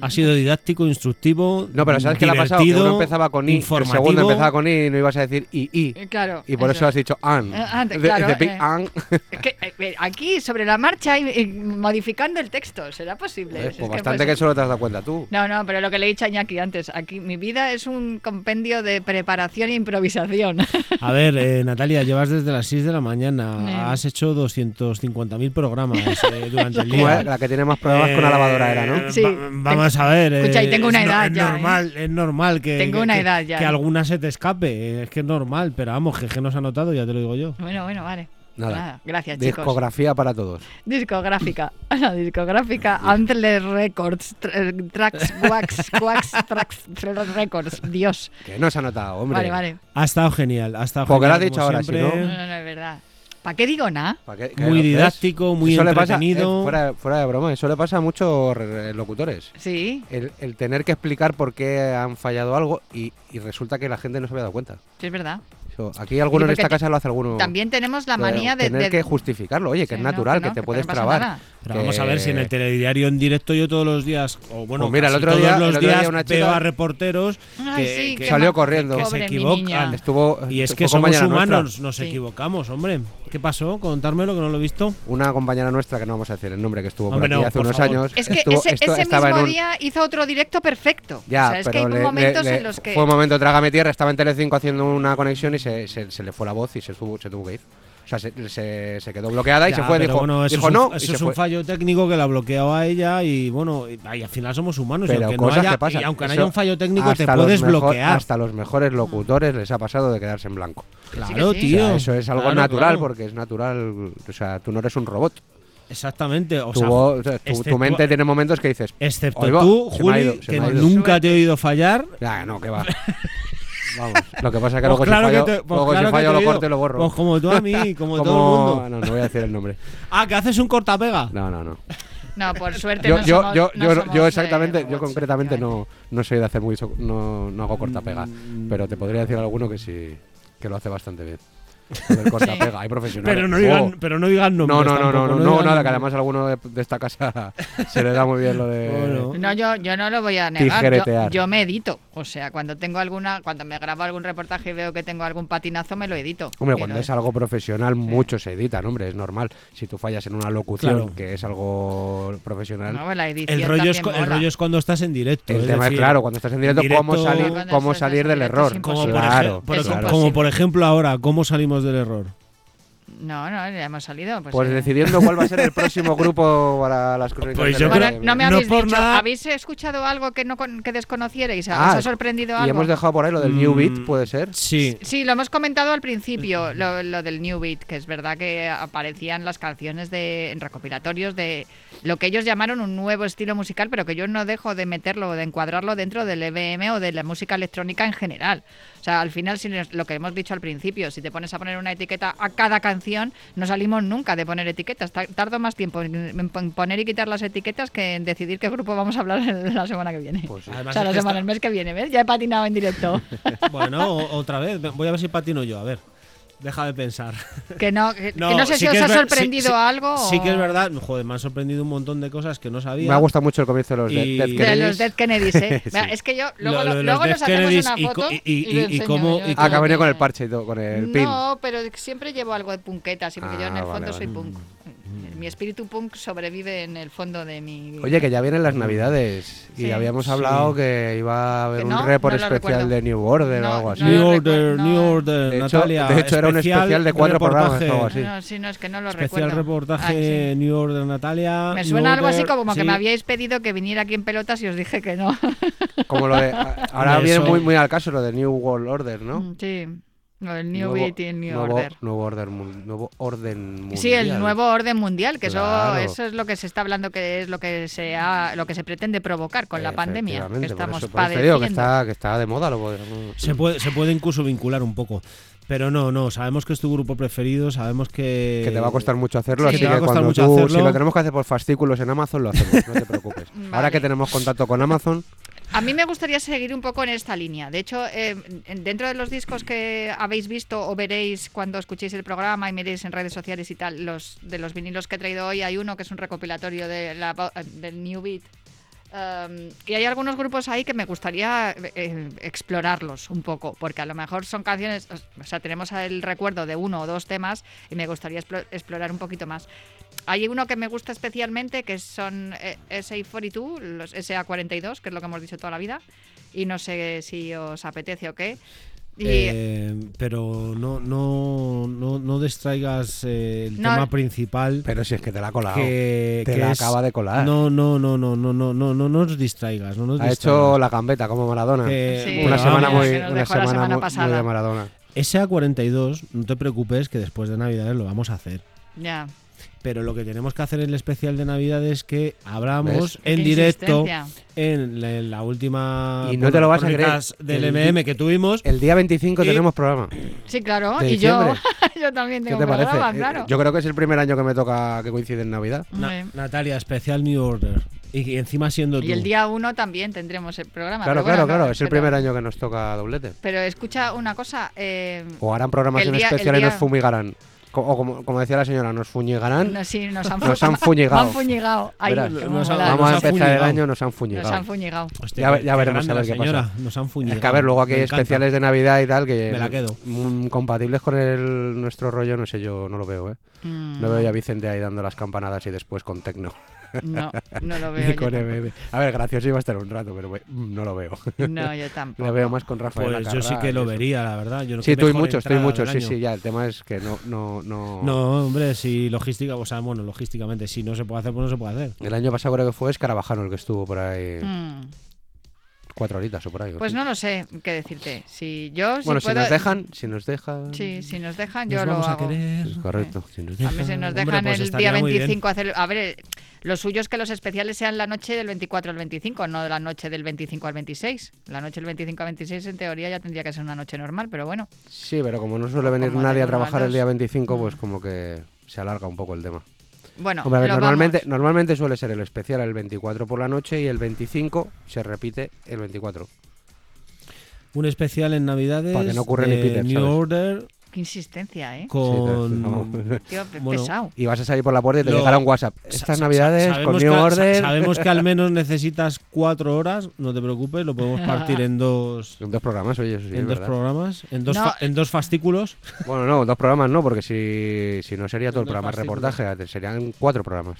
Ha sido didáctico, instructivo. No, pero ¿sabes qué le ha pasado? Que uno empezaba con I, el segundo empezaba con I y no iba ibas a decir i, i. Eh, Claro. Y por eso, has dicho an. Eh, an, De- claro, de Big eh. An. Es que, eh, aquí, sobre la marcha, y- y modificando el texto, ¿será posible? Joder, Es pues que, bastante pues, que solo te has dado cuenta tú. No, no, pero lo que le he dicho a Iñaki antes, aquí mi vida es un compendio de preparación e improvisación. <laughs> A ver, eh, Natalia, llevas desde las 6 de la mañana. Eh. Has hecho 250.000 programas eh, <laughs> durante el ¿Cómo día. es? La que tiene más problemas con la lavadora era, ¿no? Sí. va- vamos a ver. Escucha, y tengo una es no- edad es ya, ¿eh? Normal, Es normal que, Tengo que- una que- edad ya, que alguna se te escape. Eh, Es que es normal, pero vamos, que, nos ha notado, ya te lo digo yo. bueno, bueno, vale. Nada. gracias, chicos. Discografía para todos. Discográfica. <laughs> La discográfica Antler Records. tr- Tracks, Wax, Wax, Tracks, Records. Dios. Que no se ha notado, hombre. Vale, vale. Ha estado genial. Ha estado Porque lo genial, has dicho ahora, si siempre. No, no, no, es verdad. ¿Para qué digo nada? Muy didáctico, muy Eso pasa, entretenido. eh, fuera, fuera de broma, eso le pasa a muchos re- locutores. Sí, El, el tener que explicar por qué han fallado algo y, y resulta que la gente no se había dado cuenta. sí, es verdad. Eso, aquí alguno en esta casa lo hace alguno. También tenemos la manía de. tener de- que justificarlo. Oye, que Sí, es natural, que que, no, te que puedes no trabar. nada. Pero vamos a ver si en el telediario en directo yo todos los días, o bueno, Pues mira, el otro todos día- los el otro día días una veo chica- a reporteros Ay, que, sí, que- qué Salió corriendo. que se equivocan. Estuvo, Y es que somos nuestra. humanos, nos Sí. equivocamos, hombre. ¿Qué pasó? Contármelo que no lo he visto. Una compañera nuestra, que no vamos a decir el nombre, que estuvo por aquí no, hace por unos favor. años. Es que estuvo- ese, esto- ese estaba mismo un, día hizo otro directo perfecto. Ya, o sea, es que pero hay le- momentos le- en los que. fue un momento trágame tierra, estaba en Telecinco haciendo una conexión y se, se- se le fue la voz y se tuvo, se tuvo que ir. O sea, se, se- se quedó bloqueada y Ya, se fue, dijo, bueno, eso dijo es un, no, eso y es un fue. fallo técnico que la ha bloqueado a ella y bueno, y, y al final somos humanos. y Pero no cosas haya, que pasan. y aunque no Eso haya un fallo técnico, te hasta los puedes mejor- bloquear. Hasta los mejores locutores les ha pasado de quedarse en blanco. Claro, sí. tío. O sea, eso es algo Claro, natural claro. porque es natural. O sea, tú no eres un robot. Exactamente. O Tu sea, voz- tu, mente tiene momentos que dices. Excepto "Oiga, tú, Juli, ido, que me ha ido". nunca te he oído fallar. Ya, no, que va. <laughs> Vamos, lo que pasa es que <laughs> Pues luego claro si que fallo, te- pues luego claro si fallo lo corto y lo borro. Pues como tú a mí, <laughs> como, todo el mundo. No, no voy a decir el nombre. Ah, que haces un cortapega. No, no, no. No, por <laughs> suerte Yo, no yo, somos- yo, no yo, somos, yo eh, exactamente, yo concretamente no, no soy de hacer muy, so- no, no hago corta pega, Mm. pero te podría decir alguno que sí, que lo hace bastante bien. Lo del corta pega, hay profesionales. Pero no Oh. digan, pero no digan No, nombres. no, no, no, tampoco, no, nada, que además a alguno de, de esta casa <laughs> se le da muy bien lo de... Bueno. No, yo, yo no lo voy a negar. Yo, Tijeretear. yo me edito. O sea, cuando tengo alguna, cuando me grabo algún reportaje y veo que tengo algún patinazo, me lo edito. Hombre, cuando es algo profesional, mucho se editan, hombre, es normal. Si tú fallas en una locución, Claro. que es algo profesional, No, la edición El rollo, es, el rollo es cuando estás en directo. el es tema decir, es claro, cuando estás en directo, directo- cómo salir, cómo salir del error. como por ejemplo ahora, ¿cómo salimos del error? No, no, ya hemos salido. Pues, Pues eh, decidiendo cuál va a ser el próximo <laughs> grupo para las crónicas Pues yo creo- no me no habéis por dicho, nada- ¿habéis escuchado algo que no con- que desconocierais? ¿Os Ah, ha sorprendido Y algo? hemos dejado por ahí lo del New Beat, Mm, ¿puede ser? Sí. Sí, lo hemos comentado al principio, lo, lo del New Beat, que es verdad que aparecían las canciones de, en recopilatorios de lo que ellos llamaron un nuevo estilo musical, pero que yo no dejo de meterlo, de encuadrarlo dentro del EBM o de la música electrónica en general. O sea, al final, si nos- lo que hemos dicho al principio, si te pones a poner una etiqueta a cada canción, no salimos nunca de poner etiquetas. Ta- Tardo más tiempo en, en pon- poner y quitar las etiquetas que en decidir qué grupo vamos a hablar la semana que viene. Pues sí. o sea, la semana, está- el mes que viene, ¿ves? Ya he patinado en directo. <laughs> Bueno, otra vez. Voy a ver si patino yo. A ver. Deja de pensar. Que no, <laughs> que, que No, no sé sí si que os ha sorprendido sí- sí- algo. Sí que es o- verdad. Joder, me han sorprendido un montón de cosas que no sabía. Me ha gustado mucho el comienzo de los Dead- Y- Dead De De Kennedys. los Dead Kennedys, ¿eh? <laughs> Es que yo luego, Lo- lo lo- de los luego Dead nos hacemos Kennedys una y foto y, y- y- y cómo- y Ah, ha venido con el parche y todo, con el pin. No, pero siempre llevo algo de punketa, sí, porque yo en Ah, el fondo vale, soy vale. punk. Mi espíritu punk sobrevive en el fondo de mi... Oye, que ya vienen las navidades y Sí. habíamos Sí. hablado que iba a haber Que un no, report no especial recuerdo. de New Order No, o algo así. no New Order, New no. Order, De hecho- Natalia. de hecho era un especial de cuatro programas o algo así. No, sí, no, es que no lo Especial recuerdo. reportaje Ah, sí. New Order, Natalia. Me New suena algo así Order, como que me habíais pedido que viniera aquí en pelotas y os dije que no. Como lo de. Ahora viene muy, muy al caso lo de New World Order, ¿no? Mm, Sí, del New Nuevo- Beat y el New nuevo, Order. Nuevo, order mun- nuevo orden mundial. Sí, el nuevo orden mundial, que Claro. eso, eso es lo que se está hablando, que es lo que se ha, lo que se pretende provocar con la pandemia que por estamos eso- por eso te padeciendo. digo que está, que está de moda. Lo Se puede, se puede incluso vincular un poco. Pero no, no, sabemos que es tu grupo preferido, sabemos que... Que te va a costar mucho hacerlo, Sí. así Que te va que a costar cuando mucho tú, hacerlo. si lo tenemos que hacer por fascículos en Amazon, lo hacemos, no te preocupes. <laughs> Ahora Vale. que tenemos contacto con Amazon, A mí me gustaría seguir un poco en esta línea. De hecho, eh, en- dentro de los discos que habéis visto o veréis cuando escuchéis el programa y miréis en redes sociales y tal, los de los vinilos que he traído hoy, hay uno que es un recopilatorio de la, vo- del New Beat. Um, y hay algunos grupos ahí que me gustaría eh, explorarlos un poco, porque a lo mejor son canciones, o sea, tenemos el recuerdo de uno o dos temas y me gustaría explo- explorar un poquito más. Hay uno que me gusta especialmente, que son eh, SA42, los SA42, que es lo que hemos dicho toda la vida, y no sé si os apetece o qué. Y... Eh, pero no, no, no, no distraigas eh, el no, tema principal. Pero si es que te la ha colado. Que, te que la es... acaba de colar. No, no, no, no, no, no, no, no nos distraigas. No nos ha distraigas. hecho la gambeta como Maradona. Eh, sí, una, semana muy, una semana, semana muy, muy de Maradona. SA42, no te preocupes que después de Navidades lo vamos a hacer. Ya. Pero lo que tenemos que hacer en el especial de Navidad es que abramos ¿Ves? en Qué directo en la, en la última Y no te lo vas a creer. del El MM que tuvimos. El día 25 Y- tenemos programa. Sí, claro. De Y yo, diciembre. <laughs> yo también ¿Qué tengo te parece? programa, Eh, claro. Yo creo que es el primer año que me toca que coincide en Navidad. Na-. Natalia, especial New Order. Y, encima siendo tú. Y el día uno también tendremos el programa. Claro, bueno, claro, claro. Es el pero- primer año que nos toca doblete. Pero escucha una cosa. eh, O harán programación El día- el especial y nos fumigarán. O como, como decía la señora, nos fuñigarán. no, sí, nos han, <laughs> Nos han fu- fuñigado. Han fuñigado. Ay, Verás, qué nos han- mola. Vamos nos a empezar el año, nos han Nos fuñigado. han fuñigado. Hostia, Ya ya veremos a ver qué pasa. señora. Nos han fuñigado. Es que a ver, luego aquí hay especiales de Navidad y tal que Me la quedo. mm, compatibles con el nuestro rollo, no sé, yo no lo veo, ¿eh? Mm, No veo ya a Vicente ahí dando las campanadas y después con Tecno. No, no lo <laughs> veo. Ni con. EBM. A ver, gracioso iba a estar un rato, pero mm, no lo veo. No, yo <laughs> tampoco. Lo veo más con Rafael. Pues yo sí que lo eso. vería, la verdad. Yo no- Sí, qué tú y mejor muchos, sí, sí, ya. El tema es que no, no, no. No, hombre, si logística, o sea, bueno, logísticamente, si no se puede hacer, pues no se puede hacer. El año pasado creo que fue Escarabajano el que estuvo por ahí Mm, cuatro horitas o por ahí. o Pues sí. no lo sé qué decirte. Si yo, si Bueno, si puedo- nos dejan, si nos dejan. Sí, si nos dejan, Nos yo lo vamos a hago. querer. Es correcto. Si nos A mí dejan. se nos Hombre, dejan pues el día muy bien. 25 hacer. A ver, lo suyo es que los especiales sean la noche del 24 al 25, no la noche del 25 al 26. La noche del 25 al 26, en teoría, ya tendría que ser una noche normal, pero bueno. Sí, pero como no suele venir Como nadie a trabajar el día 25, Mm. pues como que se alarga un poco el tema. Bueno, Hombre, ver, normalmente, vamos. normalmente suele ser el especial el 24 por la noche y el 25 se repite el 24. Un especial en Navidades. Para que no ocurra ni Peter, New ¿sabes? Order Qué insistencia, ¿eh? con. no. <laughs> Tío, Bueno, pesado. Y vas a salir por la puerta y te Lo- llegará un WhatsApp. Sa- Estas sa- navidades con New sa- Order. sabemos que al <laughs> menos necesitas cuatro horas, no te preocupes, lo podemos partir en dos, En dos programas, oye, eso sí, en dos verdad. programas, en dos, No. fa- en dos fascículos. Bueno, no, dos programas no, porque si, si no sería todo el programa de reportaje, serían cuatro programas.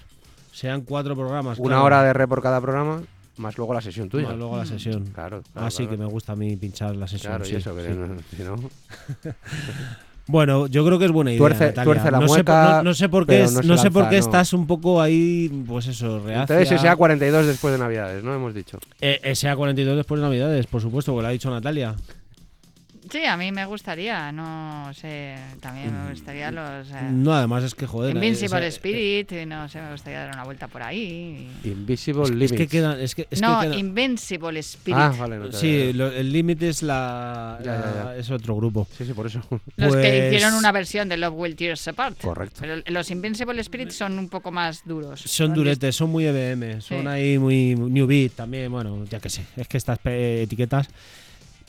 Sean cuatro programas. Una claro, hora de re por cada programa, más luego la sesión tuya. más luego la sesión. Claro, claro, Así claro. que me gusta a mí pinchar la sesión. Claro, sí, y eso, que sí. no- si no... <laughs> Bueno, yo creo que es buena idea. Tuerce- tuerce la no, sé, por- mueca, no, no sé por qué, no sé por qué no. estás un poco ahí, pues eso, reacia. Entonces sea 42 después de Navidades, ¿no? Hemos dicho. Eh, SA42 después de Navidades, por supuesto, porque lo ha dicho Natalia. Sí, a mí me gustaría, no sé, también me gustaría los... eh, No, además es que, joder. Invincible esa- Spirit, y no sé, me gustaría dar una vuelta por ahí. Invisible Es, Limits. es que quedan. Es que, es no, que quedan- Invincible Spirit. Ah, vale, no Sí, lo- el límite es la, Ya, ya, la- ya. es otro grupo. Sí, sí, por eso. Los que Pues- hicieron una versión de Love Will Tears Apart. Correcto. Pero los Invincible Spirit son un poco más duros. Son duretes, son muy EBM, son Sí. ahí muy New Beat también, bueno, ya que sé, es que estas pe- etiquetas.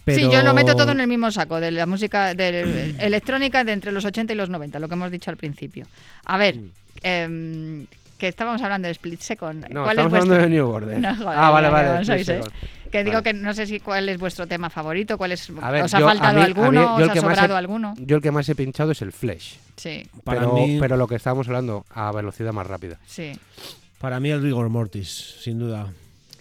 Pero... Sí, yo lo meto todo en el mismo saco, de la música de <clears throat> electrónica de entre los 80 y los 90, lo que hemos dicho al principio. A ver, em, que estábamos hablando de Split Second. No, ¿Cuál estamos es vuestro- hablando de New Order. <laughs> No, joder, ah, vale, vale. Split sois, ¿eh? Que digo Vale. que no sé si cuál es vuestro tema favorito, cuál es, ver, os ha yo- faltado mí- alguno, mí- os ha he- sobrado alguno. Yo el que más he pinchado es el Flash. Sí, Para pero, mí- pero lo que estábamos hablando, a velocidad más rápida. sí. Para mí el Rigor Mortis, sin duda.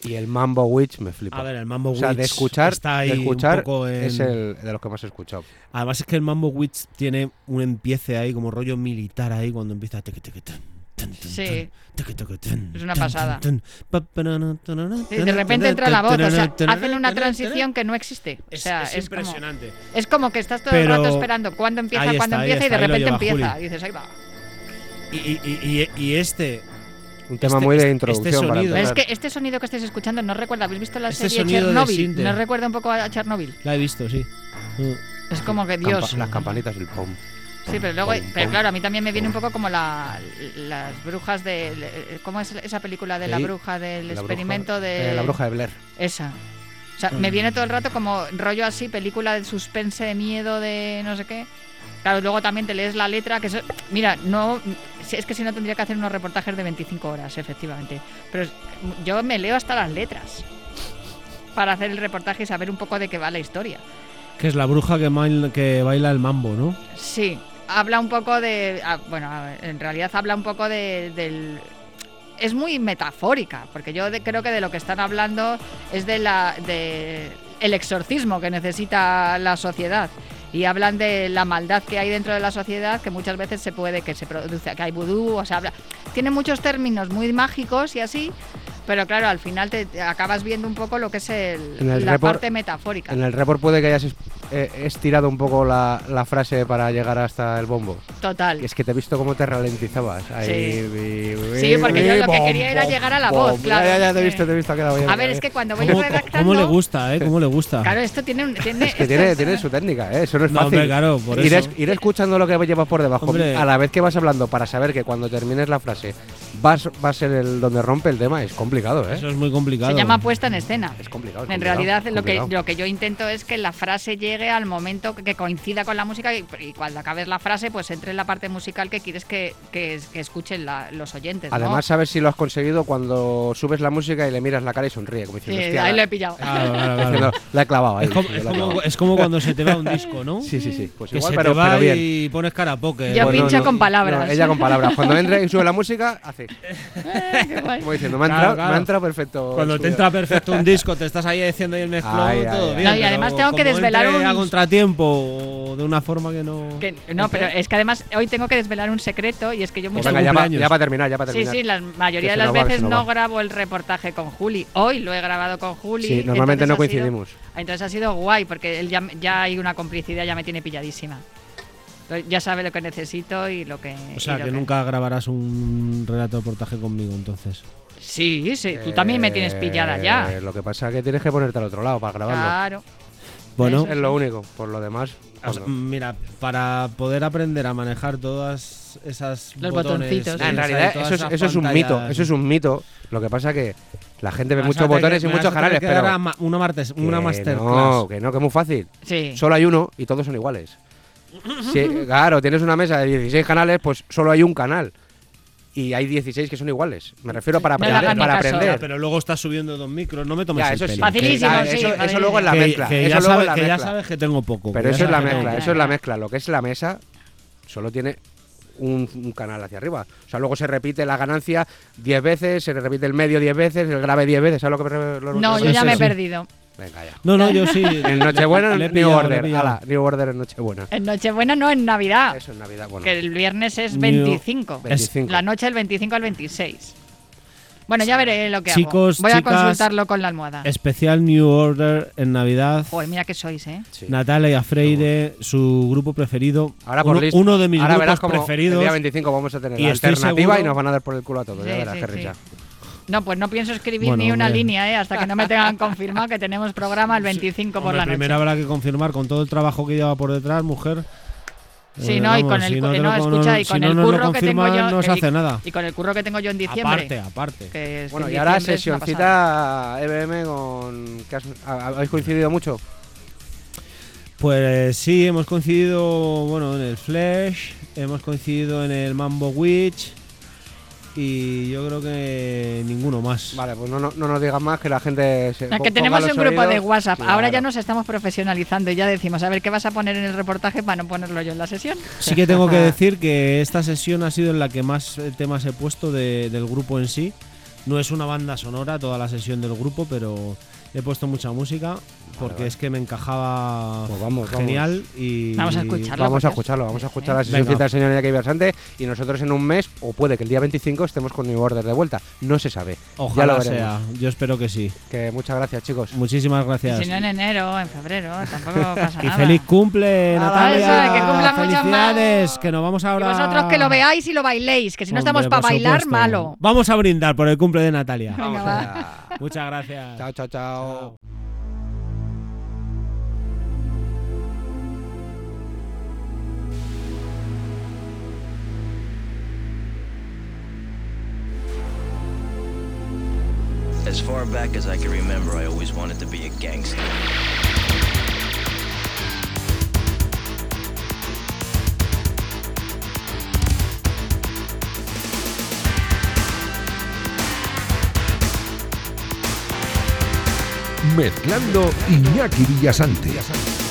Y el Mambo Witch me flipa. A ver, el Mambo o sea, Witch de escuchar, está ahí de un escuchar poco en- es el de los que más he escuchado. Además es que el Mambo Witch tiene un empiece ahí como rollo militar ahí cuando empieza Sí. Es una pasada. Sí, de repente entra la voz, o sea, hacen una transición que no existe. O Es, sea, es es, como, impresionante. es como que estás todo el rato esperando cuándo empieza, cuándo está, empieza y de repente lleva empieza. Y dices, ahí va. Y, y, y, y este, Un tema Este- muy este- de este introducción para sonido- Pero es que este sonido que estáis escuchando no recuerda, ¿habéis visto la Este serie de Chernobyl? ¿No recuerda un poco a Chernobyl? la he visto, sí. Es como que Campa- Dios. las campanitas y el pom. Sí, pero luego, Pom, pero claro, a mí también me viene un poco como la, las brujas de, ¿cómo es esa película de la bruja del La bruja- experimento de eh, la bruja de Blair. esa? O sea, me viene todo el rato como rollo así, película de suspense, de miedo, de no sé qué. Claro, luego también te lees la letra, que eso, mira, no es que si no tendría que hacer unos reportajes de 25 horas, efectivamente. Pero yo me leo hasta las letras para hacer el reportaje y saber un poco de qué va la historia. Que es la bruja que, mail- que baila el mambo, ¿no? Sí, habla un poco de. ah, Bueno, en realidad habla un poco de, del. Es muy metafórica, porque yo de- creo que de lo que están hablando es de la de el exorcismo que necesita la sociedad y hablan de la maldad que hay dentro de la sociedad que muchas veces se puede que se produce que hay vudú, o sea, habla, tiene muchos términos muy mágicos y así, pero claro, al final te, te acabas viendo un poco lo que es el- En el la report- parte metafórica. En el report puede que hayas eh, estirado un poco la, la frase para llegar hasta el bombo. Total. Es que te he visto cómo te ralentizabas. Ahí, Sí. vi- Sí, porque vi- yo lo que bom, quería era llegar a la bom. voz, claro. Ya, ya, te he visto, te he visto, ha quedado bien. A ver, es que cuando voy ¿Cómo, redactando. cómo le gusta, eh? ¿Cómo le gusta? Claro, esto tiene un. <laughs> Tiene, Es que tiene, es- tiene su técnica, ¿eh? eso no es No, fácil. hombre, claro, por ir, eso. es- ir escuchando lo que llevas por debajo Hombre. a la vez que vas hablando para saber que cuando termines la frase va a ser el donde rompe el tema es complicado, ¿eh? Eso es muy complicado. Se llama puesta en escena. Es complicado. es En complicado, realidad, lo que, lo que yo intento es que la frase llegue al momento que coincida con la música y, y cuando acabes la frase, pues entre en la parte musical que quieres que, que, que escuchen la- los oyentes. ¿no? Además, sabes si lo has conseguido cuando subes la música y le miras la cara y sonríe, como diciendo, Sí, "Hostia, ahí la- lo he pillado. <laughs> Diciendo, la he clavado ahí. Es como, sí, es la he como- clavado". es como cuando se te va un disco, ¿no? Sí, sí, sí. Pues que igual, se pero, te va pero bien. y pones cara a poker. Yo Pues no, pincho no, con palabras. no, ella con palabras. Cuando entra y sube la música, hace. Eh, qué guay. Como diciendo, me ha Claro, entrado, claro. me ha entrado perfecto. Cuando el te entra perfecto un disco, te estás ahí haciendo ahí el mezclón, Ay, ay, todo ay. bien. No, y pero además tengo que como desvelar entre un- a contratiempo o de una forma que no. Que- no, pero es que además hoy tengo que desvelar un secreto y es que yo Pues muchas venga, ya para cumpleaños. terminar, ya para Sí, terminar. sí, la mayoría Que de se las nos va, que veces se nos no va. grabo el reportaje con Juli. Hoy lo he grabado con Juli. Sí, normalmente no entonces ha sido- coincidimos. entonces ha sido guay porque él ya, ya hay una complicidad, ya me tiene pilladísima. Ya sabe lo que necesito y lo que. O sea, que nunca grabarás un relato de reportaje conmigo, entonces. Sí, sí, tú también me tienes pillada ya. Eh, Lo que pasa es que tienes que ponerte al otro lado para grabarlo. Claro. Bueno, Es lo único. Por lo demás. o sea, bueno. mira, para poder aprender a manejar todas esas Los botones, botoncitos. Ah, en realidad, eso es, esas eso es un mito. Eso es un mito. Lo que pasa es que la gente ve vas muchos botones que- y muchos canales, pero. una, martes- una masterclass. No, que no, que es muy fácil. Sí. Solo hay uno y todos son iguales. Si- <laughs> claro, tienes una mesa de 16 canales, pues solo hay un canal. Y hay 16 que son iguales. Me refiero para No aprender. para aprender. Pero luego estás subiendo dos micros, no me tomes Ya, el eso sí. pelo. Facilísimo, Que- sí, eso, eso luego es la Que- mezcla. que eso ya, luego sabe- es la que ya sabes que tengo poco. Pero eso es la mezcla, tengo eso es la mezcla. Lo que es la mesa solo tiene un, un canal hacia arriba. O sea, luego se repite la ganancia 10 veces, se repite el medio 10 veces, el grave 10 veces. ¿Sabes lo que me lo- No, lo- yo ya me he perdido. Venga, ya. No, no, yo sí. <laughs> En Nochebuena, Le New pillado, le he Order. Ala, New Order en Nochebuena. En Nochebuena no, en Navidad. Eso es Navidad. Bueno, Que el viernes es New- 25. 25. La noche del 25 al 26. Bueno, ya veré lo que Chicos, hago. Voy a chicas, consultarlo con la almohada. Especial New Order en Navidad. Joder, mira que sois, ¿eh? Sí. Natalia Freire, su grupo preferido. Ahora por uno, lista. uno de mis Ahora verás grupos como preferidos. El día 25 vamos a tener Y la alternativa seguro- y nos van a dar por el culo a todos. Sí, ya verás, sí, qué. No, pues no pienso escribir Bueno, ni una hombre. línea, ¿eh? Hasta que no me tengan confirmado que tenemos programa el 25 por Hombre, la noche. primero habrá que confirmar con todo el trabajo que lleva por detrás, mujer. Sí, Eh, no, y con el, si no, escucha, y si con no el curro que tengo yo. no se y- hace nada. Y con el curro que tengo yo en diciembre. Aparte, aparte. que es que Bueno, en y ahora sesioncita EBM con... ¿qué has- ha- ¿Habéis coincidido mucho? Pues sí, hemos coincidido bueno, en el Flash, hemos coincidido en el Mambo Witch y yo creo que ninguno más. Vale, pues no, no, no nos digas más que la gente se Es que tenemos un grupo de. WhatsApp. Ahora ya nos estamos profesionalizando y ya decimos, a ver, ¿qué vas a poner en el reportaje para no ponerlo yo en la sesión? Sí que tengo que <laughs> decir que esta sesión ha sido en la que más temas he puesto de- del grupo en sí. No es una banda sonora toda la sesión del grupo, pero he puesto mucha música porque vale. es que me encajaba Pues vamos, vamos. genial y Vamos a escucharlo. Vamos a escucharlo, vamos a escuchar ¿eh? la sesioncita Venga. del señor Iñaki Versante y nosotros en un mes, o puede que el día 25 estemos con New Order de vuelta. No se sabe. ya ojalá sea. Yo espero que sí. Que muchas gracias, chicos. Muchísimas Y gracias. si no en enero, en febrero, tampoco <laughs> pasa Y nada. feliz cumple, Ah, Natalia. eso, que cumpla muchos más. Felicidades, que nos vamos Y ahora. vosotros que lo veáis y lo bailéis, que si no Hombre, estamos para bailar, supuesto. malo. Vamos a brindar por el cumple de Natalia. Venga, Vamos va. allá. Muchas gracias. Chao, chao, chao. As far back as I can remember, I always wanted to be a gangster. Mezclando Iñaki Villasante.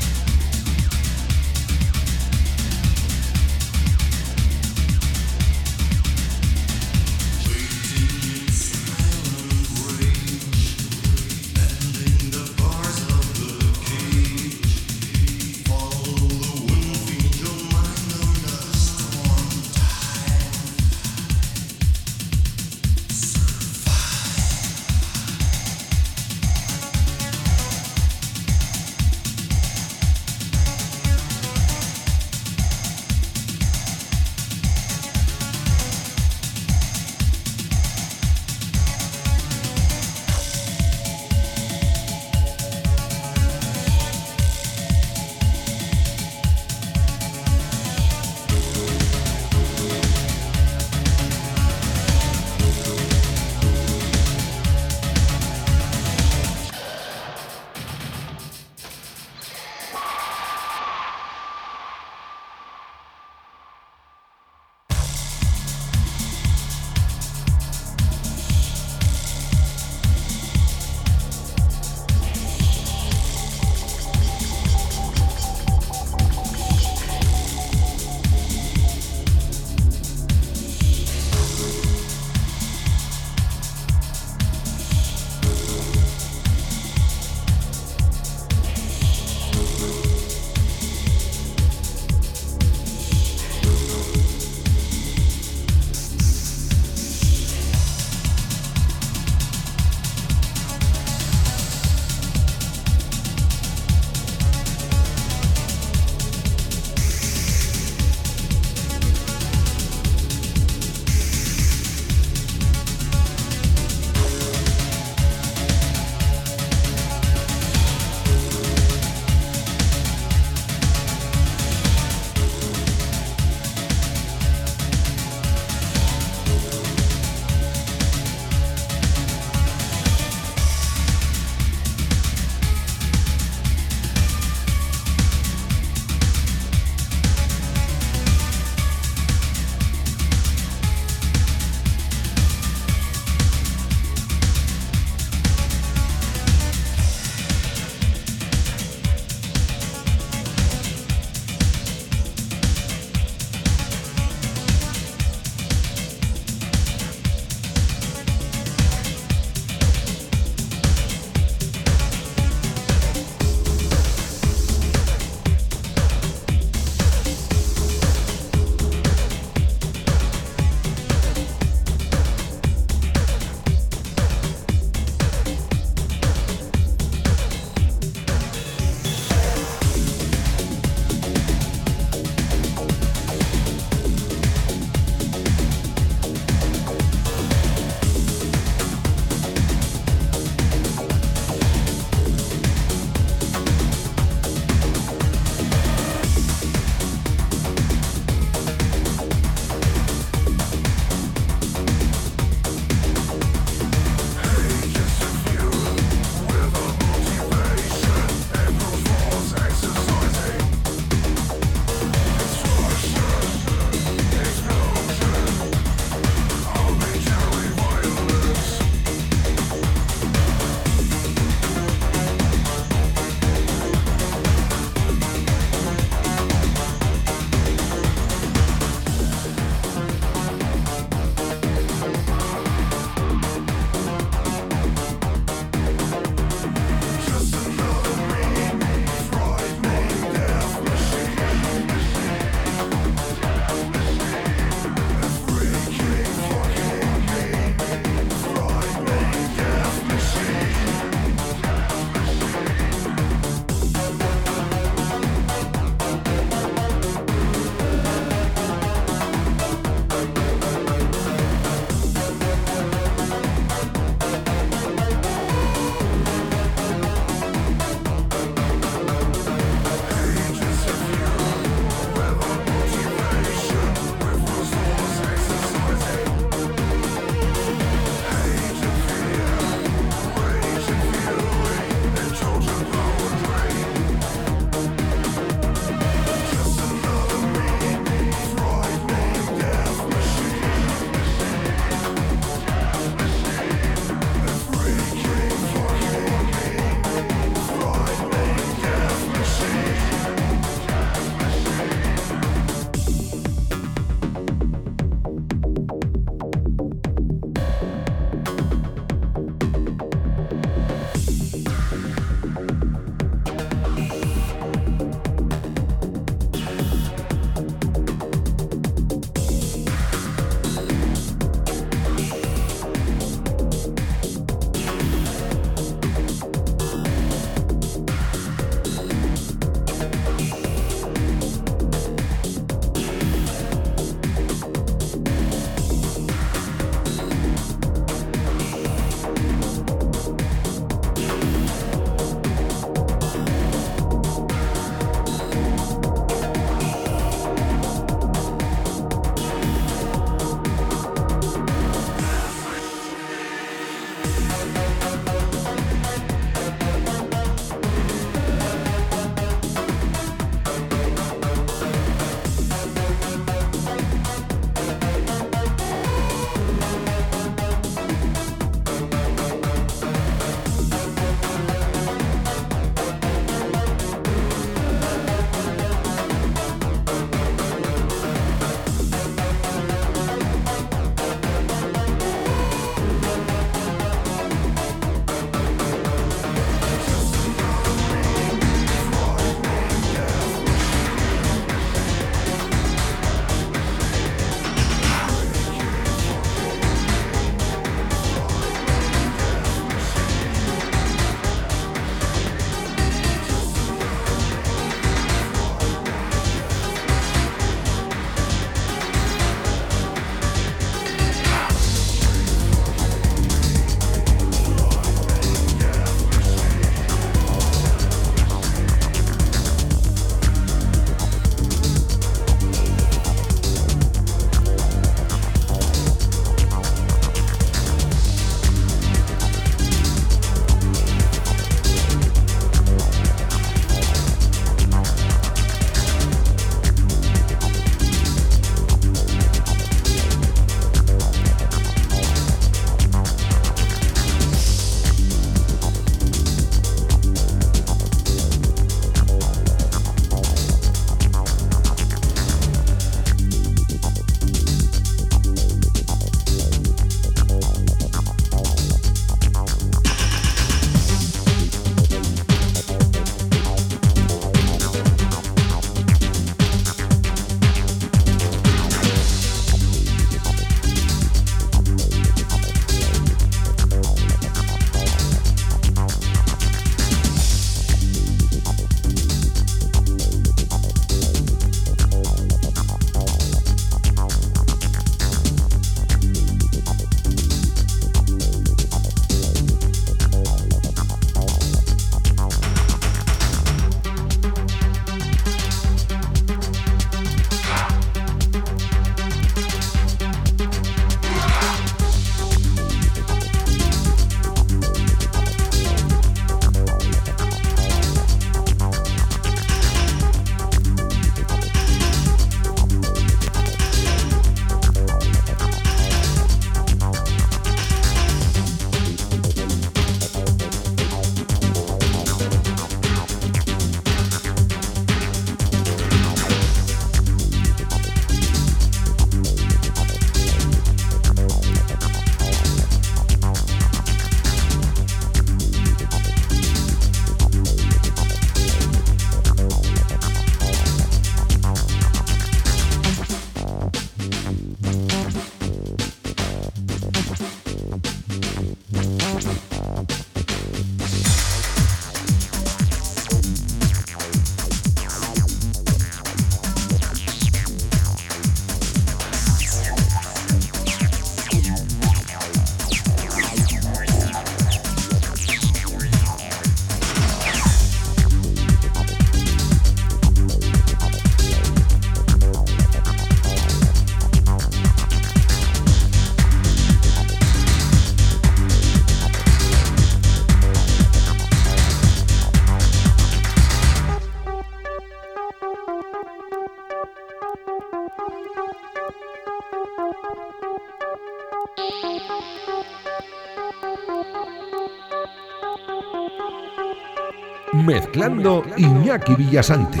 Mezclando Iñaki Villasante.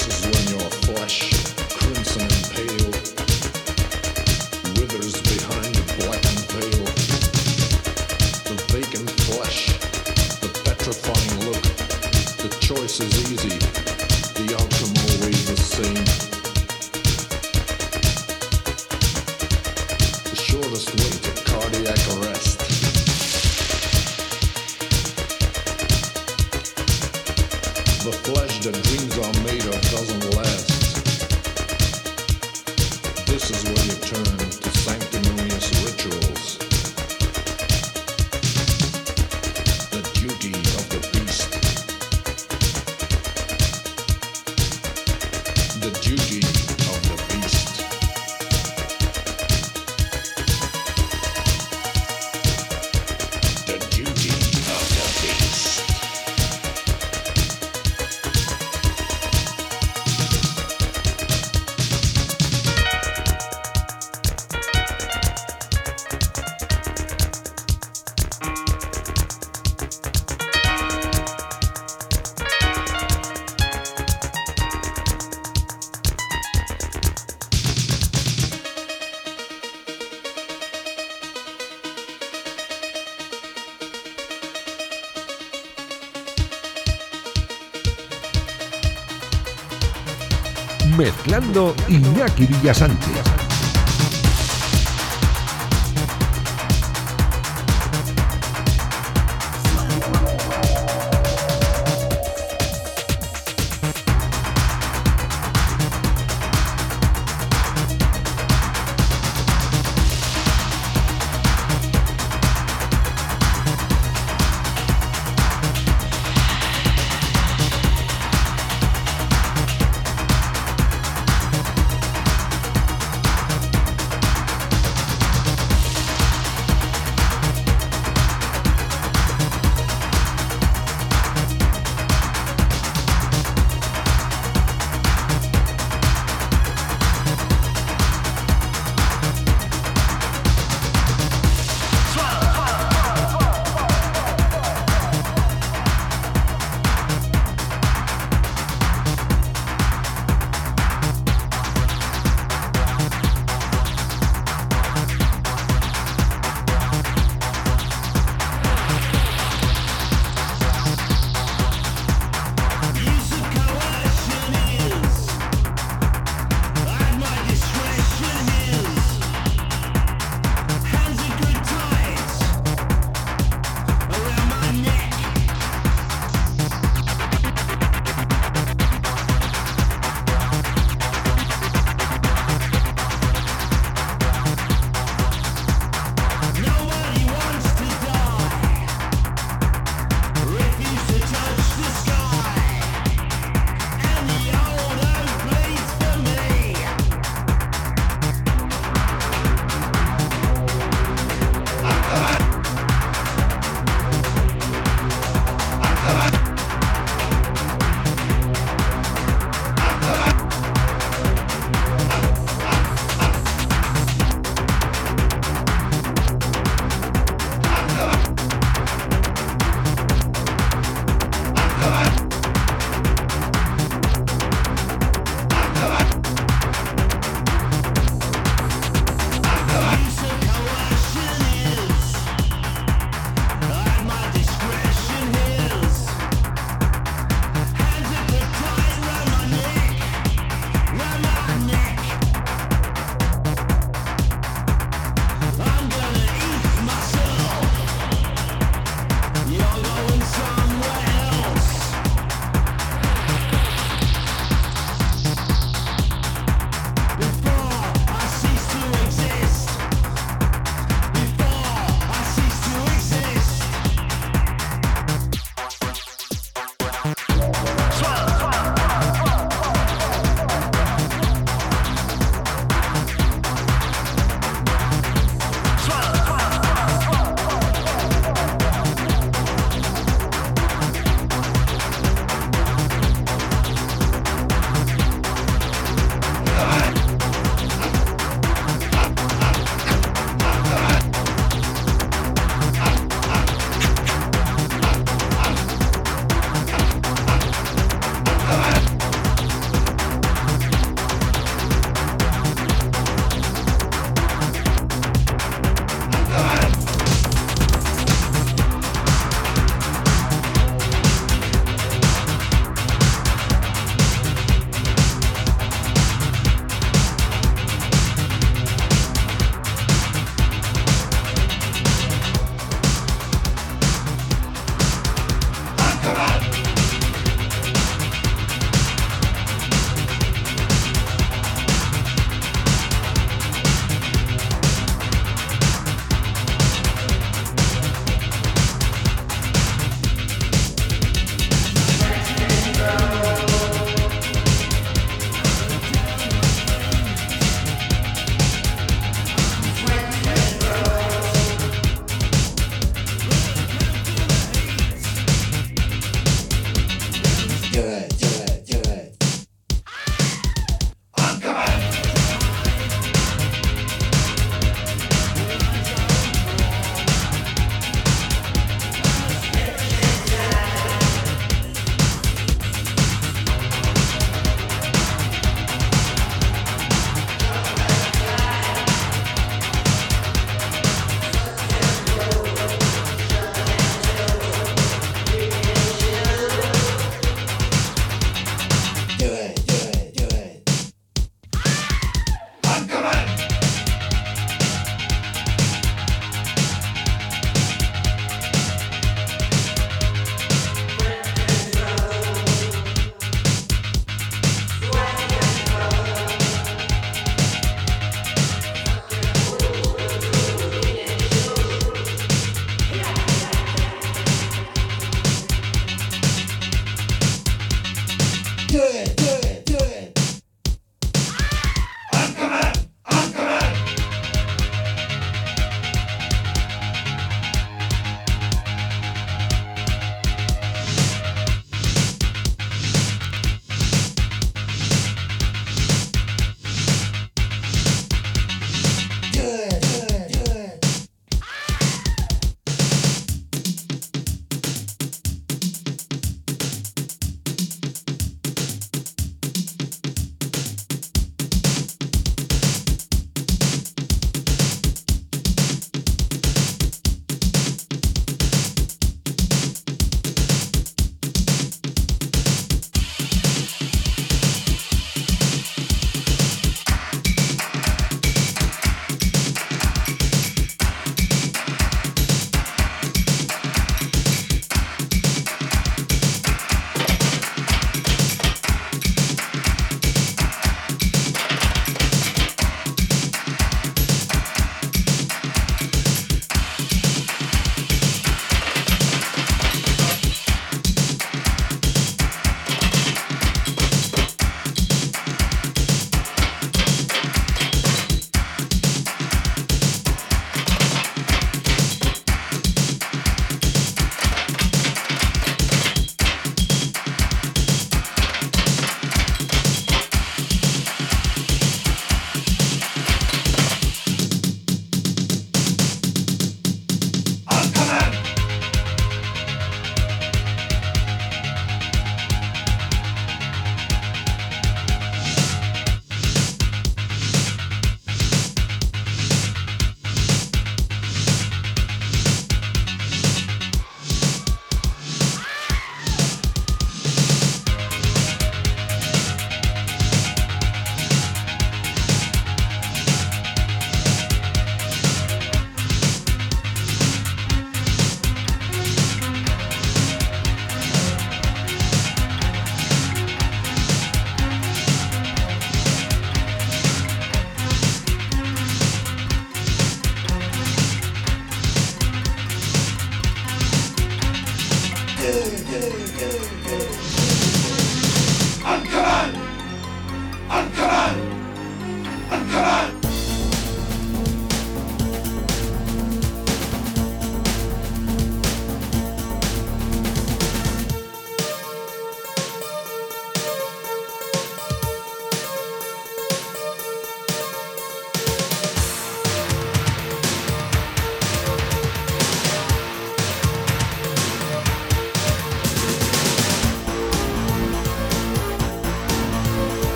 This is when Mezclando Iñaki Villasante.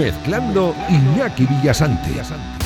Mezclando Iñaki Villasante.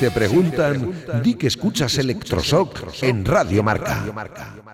Te preguntan, di que escuchas Electroshock en Radio Marca.